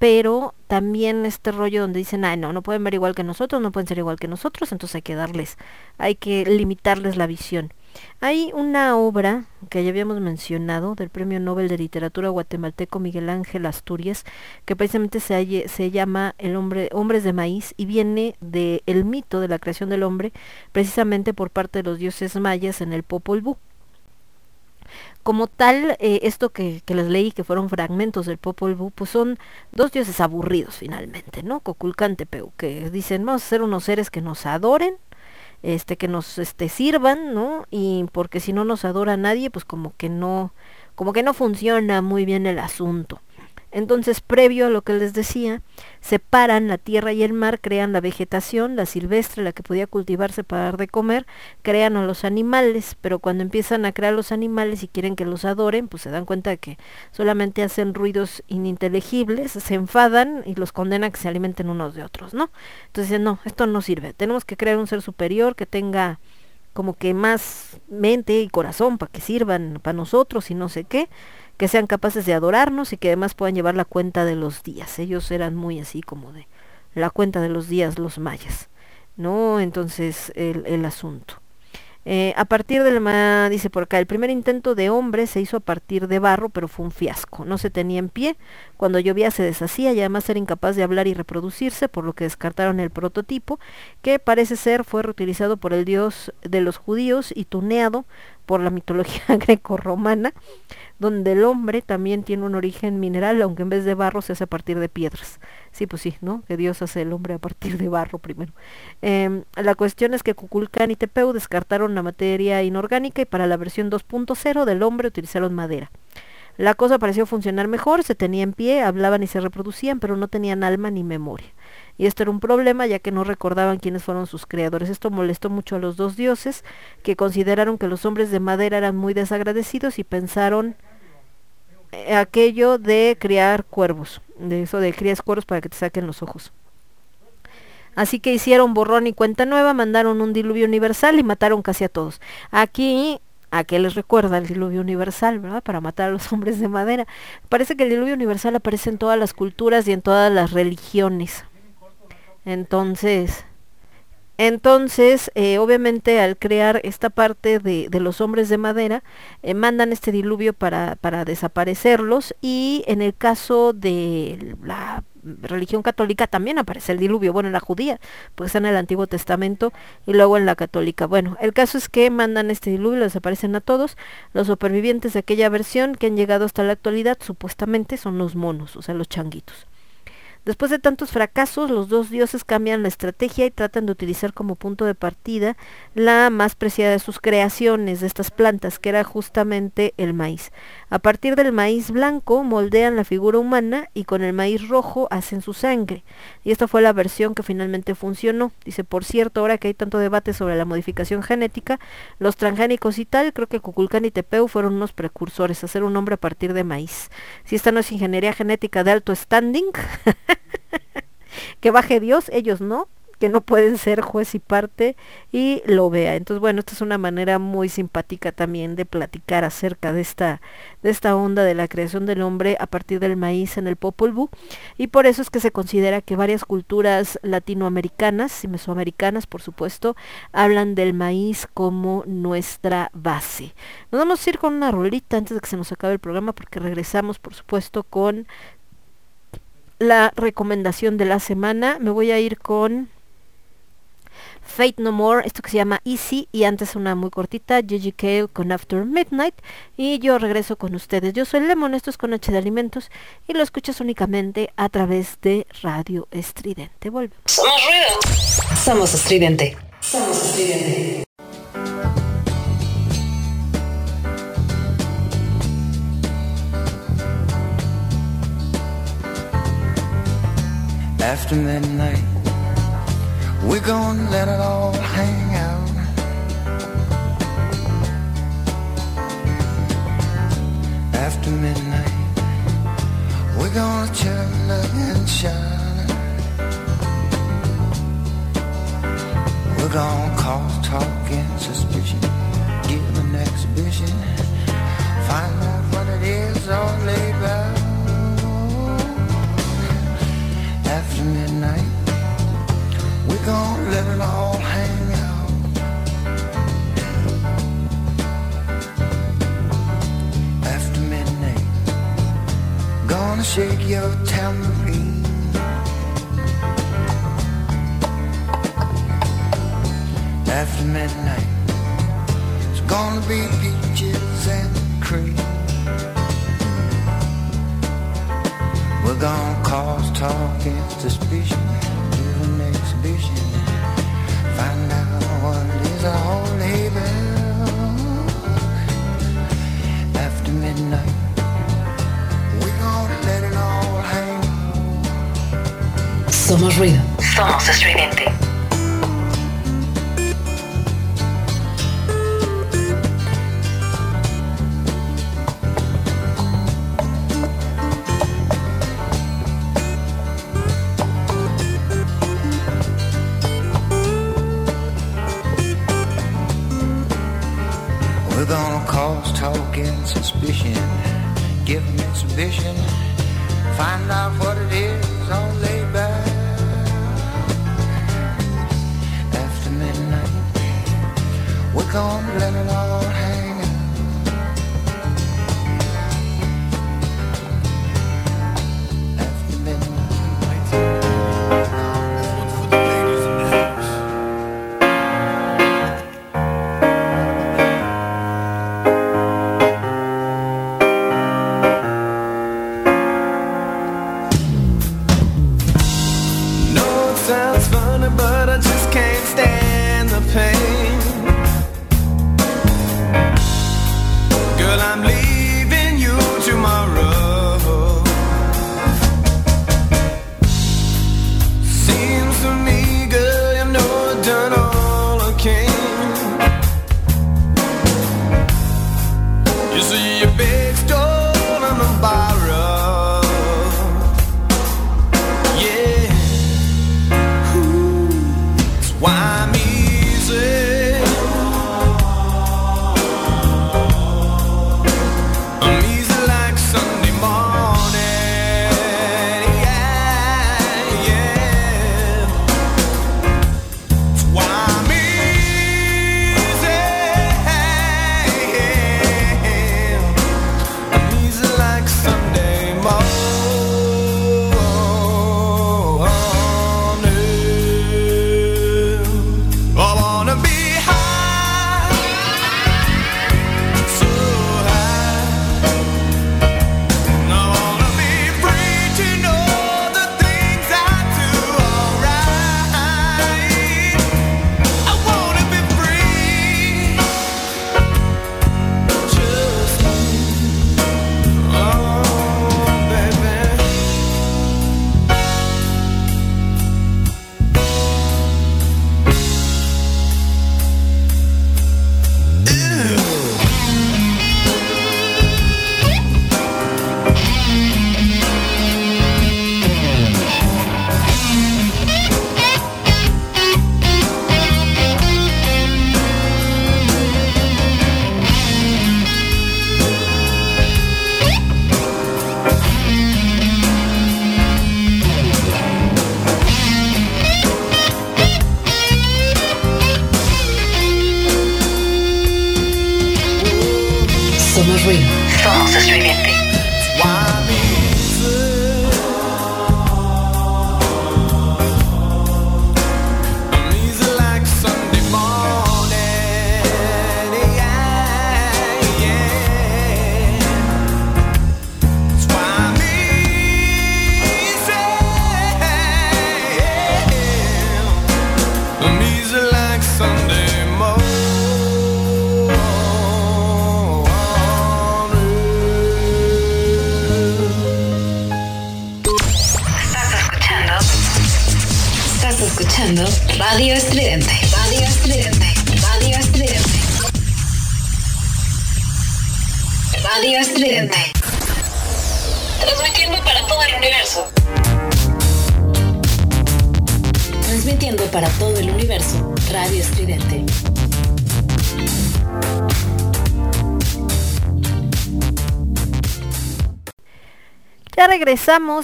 pero también este rollo donde dicen, ay no, no pueden ver igual que nosotros, no pueden ser igual que nosotros, entonces hay que darles, hay que limitarles la visión. Hay una obra que ya habíamos mencionado del Premio Nobel de Literatura guatemalteco Miguel Ángel Asturias, que precisamente se, se llama El hombre, Hombres de Maíz y viene del el mito de la creación del hombre, precisamente por parte de los dioses mayas en el Popol Vuh. Como tal, eh, esto que, que les leí, que fueron fragmentos del Popol Vuh, pues son dos dioses aburridos finalmente, ¿no? Coculcantepeu, que dicen, vamos a ser unos seres que nos adoren, este, que nos este, sirvan, ¿no? Y porque si no nos adora nadie, pues como que no, como que no funciona muy bien el asunto. Entonces, previo a lo que les decía, separan la tierra y el mar, crean la vegetación, la silvestre, la que podía cultivarse para dar de comer, crean a los animales, pero cuando empiezan a crear los animales y quieren que los adoren, pues se dan cuenta de que solamente hacen ruidos ininteligibles, se enfadan y los condenan a que se alimenten unos de otros, ¿no? Entonces dicen, no, esto no sirve, tenemos que crear un ser superior que tenga como que más mente y corazón para que sirvan para nosotros y no sé qué, que sean capaces de adorarnos y que además puedan llevar la cuenta de los días. Ellos eran muy así como de la cuenta de los días los mayas, ¿no? Entonces el, asunto. Eh, a partir del, dice por acá, el primer intento de hombre se hizo a partir de barro, pero fue un fiasco. No se tenía en pie, cuando llovía se deshacía y además era incapaz de hablar y reproducirse, por lo que descartaron el prototipo, que parece ser fue reutilizado por el dios de los judíos y tuneado por la mitología (laughs) grecorromana, donde el hombre también tiene un origen mineral, aunque en vez de barro se hace a partir de piedras. Sí, pues sí, ¿no? Que Dios hace el hombre a partir de barro primero. Em, la cuestión es que Kukulcán y Tepeu descartaron la materia inorgánica y para la versión 2.0 del hombre utilizaron madera. La cosa pareció funcionar mejor, se tenía en pie, hablaban y se reproducían, pero no tenían alma ni memoria. Y esto era un problema ya que no recordaban quiénes fueron sus creadores. Esto molestó mucho a los dos dioses, que consideraron que los hombres de madera eran muy desagradecidos y pensaron aquello de criar cuervos, de eso de crías cuervos para que te saquen los ojos. Así que hicieron borrón y cuenta nueva, mandaron un diluvio universal y mataron casi a todos. Aquí, ¿a qué les recuerda el diluvio universal, verdad? Para matar a los (laughs) hombres de madera. Parece que el diluvio universal aparece en todas las culturas y en todas las religiones. Entonces, entonces, eh, obviamente al crear esta parte de, los hombres de madera, eh, mandan este diluvio para, para desaparecerlos y en el caso de la religión católica también aparece el diluvio, bueno, en la judía, pues está en el Antiguo Testamento y luego en la católica. Bueno, el caso es que mandan este diluvio, desaparecen a todos, los supervivientes de aquella versión que han llegado hasta la actualidad supuestamente son los monos, o sea, los changuitos. Después de tantos fracasos, los dos dioses cambian la estrategia y tratan de utilizar como punto de partida la más preciada de sus creaciones, de estas plantas, que era justamente el maíz. A partir del maíz blanco moldean la figura humana y con el maíz rojo hacen su sangre. Y esta fue la versión que finalmente funcionó. Dice, por cierto, ahora que hay tanto debate sobre la modificación genética, los transgénicos y tal, creo que Cuculcán y Tepeu fueron unos precursores, hacer un hombre a partir de maíz. Si esta no es ingeniería genética de alto standing, (laughs) que baje Dios, ellos no, que no pueden ser juez y parte y lo vea. Entonces, bueno, esta es una manera muy simpática también de platicar acerca de esta de esta onda de la creación del hombre a partir del maíz en el Popol Vuh y por eso es que se considera que varias culturas latinoamericanas y mesoamericanas, por supuesto, hablan del maíz como nuestra base. Nos vamos a ir con una rolita antes de que se nos acabe el programa porque regresamos, por supuesto, con la recomendación de la semana. Me voy a ir con Fate No More, esto que se llama Easy y antes una muy cortita, Gigi Kale con After Midnight y yo regreso con ustedes. Yo soy Lemon, esto es con H de Alimentos y lo escuchas únicamente a través de Radio Estridente. Volvemos. Somos ruido. Somos estridente. Somos estridente. After midnight, We're gonna let it all hang out. After midnight, we're gonna chill and shine. We're gonna cause talk and suspicion, give an exhibition, find out what it is all about. After midnight gonna let it all hang out. After midnight, gonna shake your tambourine. After midnight, it's gonna be peaches and cream. We're gonna cause talk and suspicion, Somos ruido. Somos estridente. We're gonna cause talk and suspicion, give an exhibition, find out what it is all laid back. After midnight, we're gonna let it all hang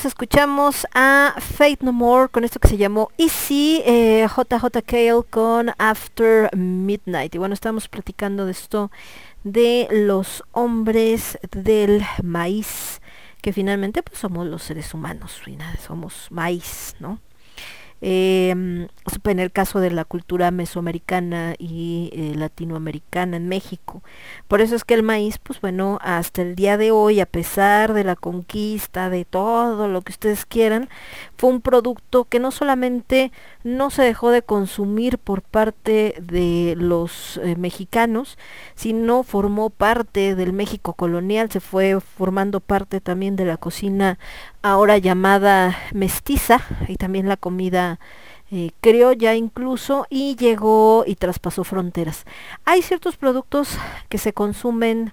escuchamos a Fate No More con esto que se llamó Easy, eh, JJ Kale con After Midnight. Y bueno, estamos platicando de esto de los hombres del maíz, que finalmente pues somos los seres humanos, y nada, somos maíz, ¿no? Eh, en el caso de la cultura mesoamericana y eh, latinoamericana en México. Por eso es que el maíz, pues bueno, hasta el día de hoy, a pesar de la conquista, de todo lo que ustedes quieran, fue un producto que no solamente no se dejó de consumir por parte de los eh, mexicanos, sino formó parte del México colonial, se fue formando parte también de la cocina ahora llamada mestiza y también la comida eh, criolla incluso y llegó y traspasó fronteras. Hay ciertos productos que se consumen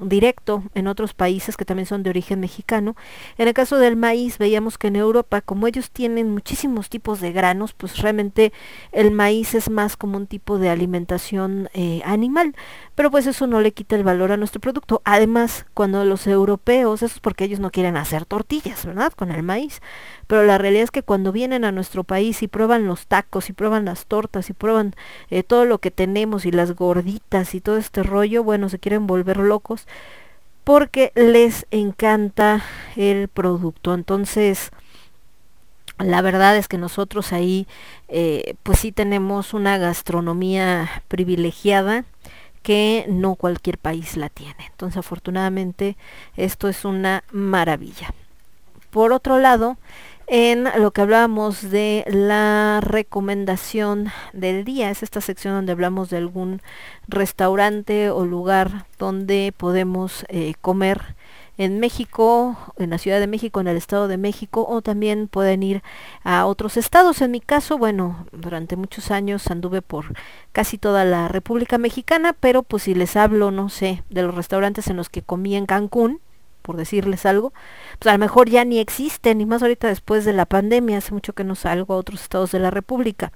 directo en otros países que también son de origen mexicano. En el caso del maíz veíamos que en Europa, como ellos tienen muchísimos tipos de granos, pues realmente el maíz es más como un tipo de alimentación eh, animal, pero pues eso no le quita el valor a nuestro producto. Además, cuando los europeos, eso es porque ellos no quieren hacer tortillas, ¿verdad? Con el maíz. Pero la realidad es que cuando vienen a nuestro país y prueban los tacos y prueban las tortas y prueban eh, todo lo que tenemos y las gorditas y todo este rollo, bueno, se quieren volver locos porque les encanta el producto. Entonces, la verdad es que nosotros ahí eh, pues sí tenemos una gastronomía privilegiada que no cualquier país la tiene. Entonces afortunadamente esto es una maravilla. Por otro lado, en lo que hablábamos de la recomendación del día. Es esta sección donde hablamos de algún restaurante o lugar donde podemos eh, comer en México, en la Ciudad de México, en el Estado de México, o también pueden ir a otros estados. En mi caso, bueno, durante muchos años anduve por casi toda la República Mexicana, pero pues si les hablo, no sé, de los restaurantes en los que comí en Cancún, por decirles algo, pues a lo mejor ya ni existen, ni más ahorita después de la pandemia, hace mucho que no salgo a otros estados de la República.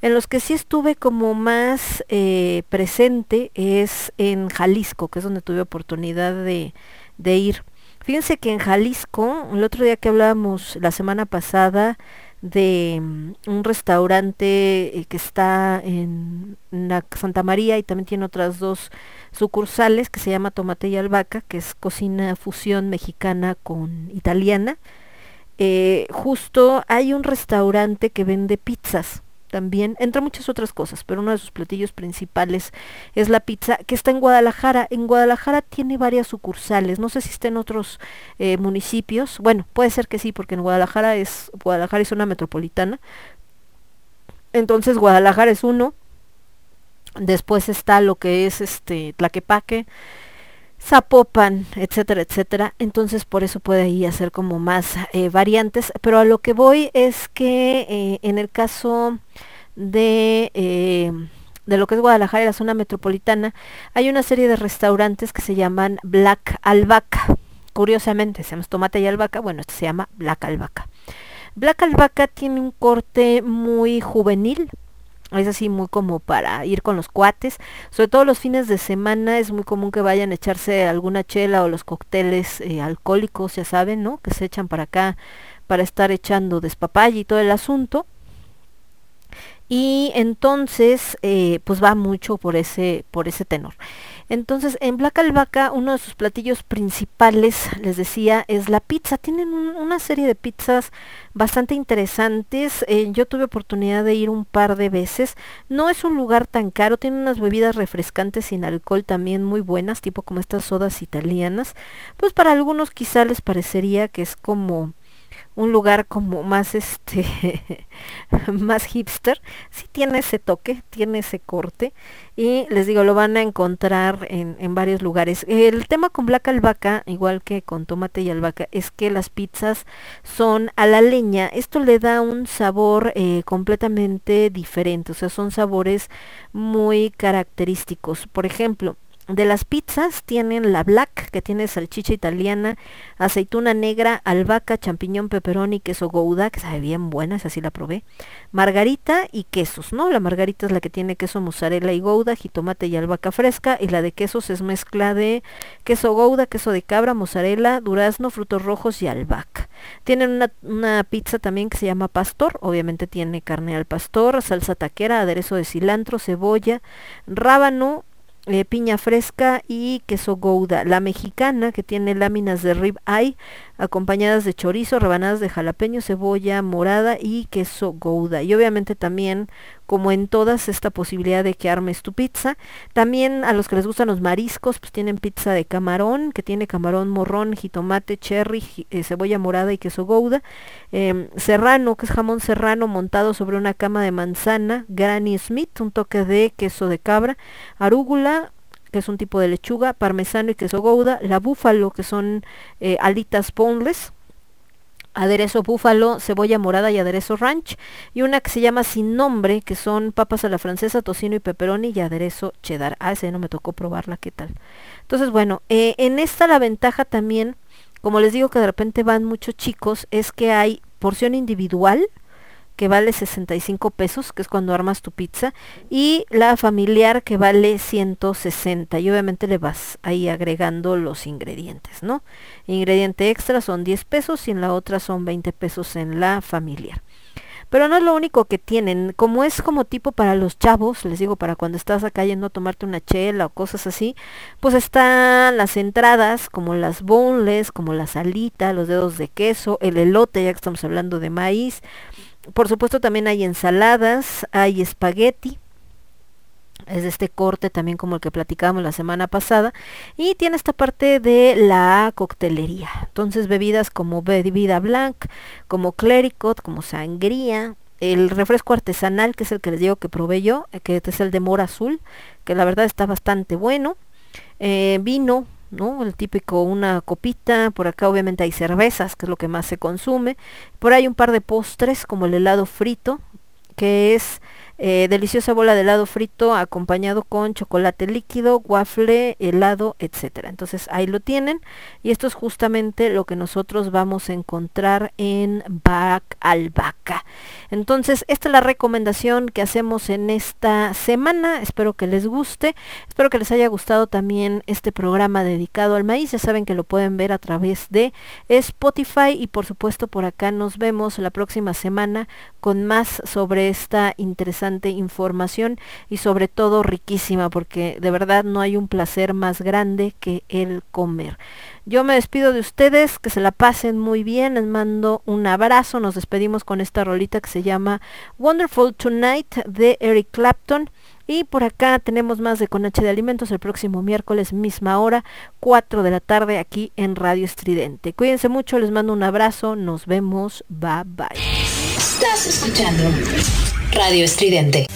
En los que sí estuve como más eh, presente es en Jalisco, que es donde tuve oportunidad de, de ir. Fíjense que en Jalisco, el otro día que hablábamos la semana pasada de mm, un restaurante eh, que está en la Santa María y también tiene otras dos sucursales que se llama Tomate y Albahaca, que es cocina fusión mexicana con italiana. Eh, justo hay un restaurante que vende pizzas también, entre muchas otras cosas, pero uno de sus platillos principales es la pizza que está en Guadalajara. En Guadalajara tiene varias sucursales, no sé si está en otros eh, municipios, bueno, puede ser que sí, porque en Guadalajara es, Guadalajara es una metropolitana, entonces Guadalajara es uno, después está lo que es este Tlaquepaque, Zapopan, etcétera, etcétera. Entonces por eso puede ahí hacer como más eh, variantes. Pero a lo que voy es que eh, en el caso de, eh, de lo que es Guadalajara y la zona metropolitana, hay una serie de restaurantes que se llaman Black Albaca. Curiosamente, se llama tomate y albahaca, bueno, este se llama Black Albaca. Black Albaca tiene un corte muy juvenil, es así muy como para ir con los cuates. Sobre todo los fines de semana es muy común que vayan a echarse alguna chela o los cócteles eh, alcohólicos, ya saben, ¿no? Que se echan para acá para estar echando despapaya y todo el asunto. Y entonces, eh, pues va mucho por ese, por ese tenor. Entonces, en Black Albahaca, uno de sus platillos principales, les decía, es la pizza. Tienen un- una serie de pizzas bastante interesantes. Eh, yo tuve oportunidad de ir un par de veces. No es un lugar tan caro, tiene unas bebidas refrescantes sin alcohol también muy buenas, tipo como estas sodas italianas. Pues para algunos quizá les parecería que es como un lugar como más este (laughs) más hipster sí tiene ese toque tiene ese corte y les digo lo van a encontrar en, en varios lugares. El tema con black albahaca igual que con tomate y albahaca es que las pizzas son a la leña. Esto le da un sabor eh, completamente diferente o sea son sabores muy característicos. Por ejemplo De las pizzas tienen la black, que tiene salchicha italiana, aceituna negra, albahaca, champiñón, pepperoni, queso gouda, que sabe bien buena, esa sí la probé. Margarita y quesos, ¿no? La margarita es la que tiene queso mozzarella y gouda, jitomate y albahaca fresca, y la de quesos es mezcla de queso gouda, queso de cabra, mozzarella, durazno, frutos rojos y albahaca. Tienen una, una pizza también que se llama pastor, obviamente tiene carne al pastor, salsa taquera, aderezo de cilantro, cebolla, rábano, eh, piña fresca y queso gouda. La mexicana que tiene láminas de rib eye acompañadas de chorizo, rebanadas de jalapeño, cebolla morada y queso gouda. Y obviamente también, como en todas, esta posibilidad de que armes tu pizza. También a los que les gustan los mariscos, pues tienen pizza de camarón, que tiene camarón morrón, jitomate, cherry, eh, cebolla morada y queso gouda. Em, serrano, que es jamón serrano montado sobre una cama de manzana. Granny Smith, un toque de queso de cabra. Arúgula, que es un tipo de lechuga, parmesano y queso gouda, la búfalo, que son eh, alitas boneless, aderezo búfalo, cebolla morada y aderezo ranch, y una que se llama sin nombre, que son papas a la francesa, tocino y pepperoni y aderezo cheddar. Ah, ese no me tocó probarla, ¿qué tal? Entonces, bueno, eh, en esta la ventaja también, como les digo que de repente van muchos chicos, es que hay porción individual, que vale 65 pesos, que es cuando armas tu pizza, y la familiar que vale 160. Y obviamente le vas ahí agregando los ingredientes, ¿no? Ingrediente extra son 10 pesos y en la otra son 20 pesos en la familiar. Pero no es lo único que tienen, como es como tipo para los chavos, les digo, para cuando estás acá yendo a tomarte una chela o cosas así, pues están las entradas como las boneless, como la salita, los dedos de queso, el elote, ya que estamos hablando de maíz, por supuesto también hay ensaladas, hay espagueti, es de este corte también como el que platicábamos la semana pasada y tiene esta parte de la coctelería. Entonces bebidas como bebida blanc como clericot como sangría el refresco artesanal que es el que les digo que probé yo eh, que es el de mora azul que la verdad está bastante bueno eh, vino ¿no? El típico una copita, por acá obviamente hay cervezas, que es lo que más se consume. Por ahí un par de postres como el helado frito, que es eh, deliciosa bola de helado frito acompañado con chocolate líquido, waffle, helado, etcétera. Entonces ahí lo tienen y esto es justamente lo que nosotros vamos a encontrar en Bac Albaca. Entonces esta es la recomendación que hacemos en esta semana. Espero que les guste. Espero que les haya gustado también este programa dedicado al maíz. Ya saben que lo pueden ver a través de Spotify y por supuesto por acá nos vemos la próxima semana con más sobre esta interesante información y sobre todo riquísima porque de verdad no hay un placer más grande que el comer. Yo me despido de ustedes, que se la pasen muy bien, les mando un abrazo, nos despedimos con esta rolita que se llama Wonderful Tonight de Eric Clapton. Y por acá tenemos más de Con H de Alimentos el próximo miércoles, misma hora, 4 de la tarde, aquí en Radio Estridente. Cuídense mucho, les mando un abrazo, nos vemos, bye bye. Escuchando Radio Estridente.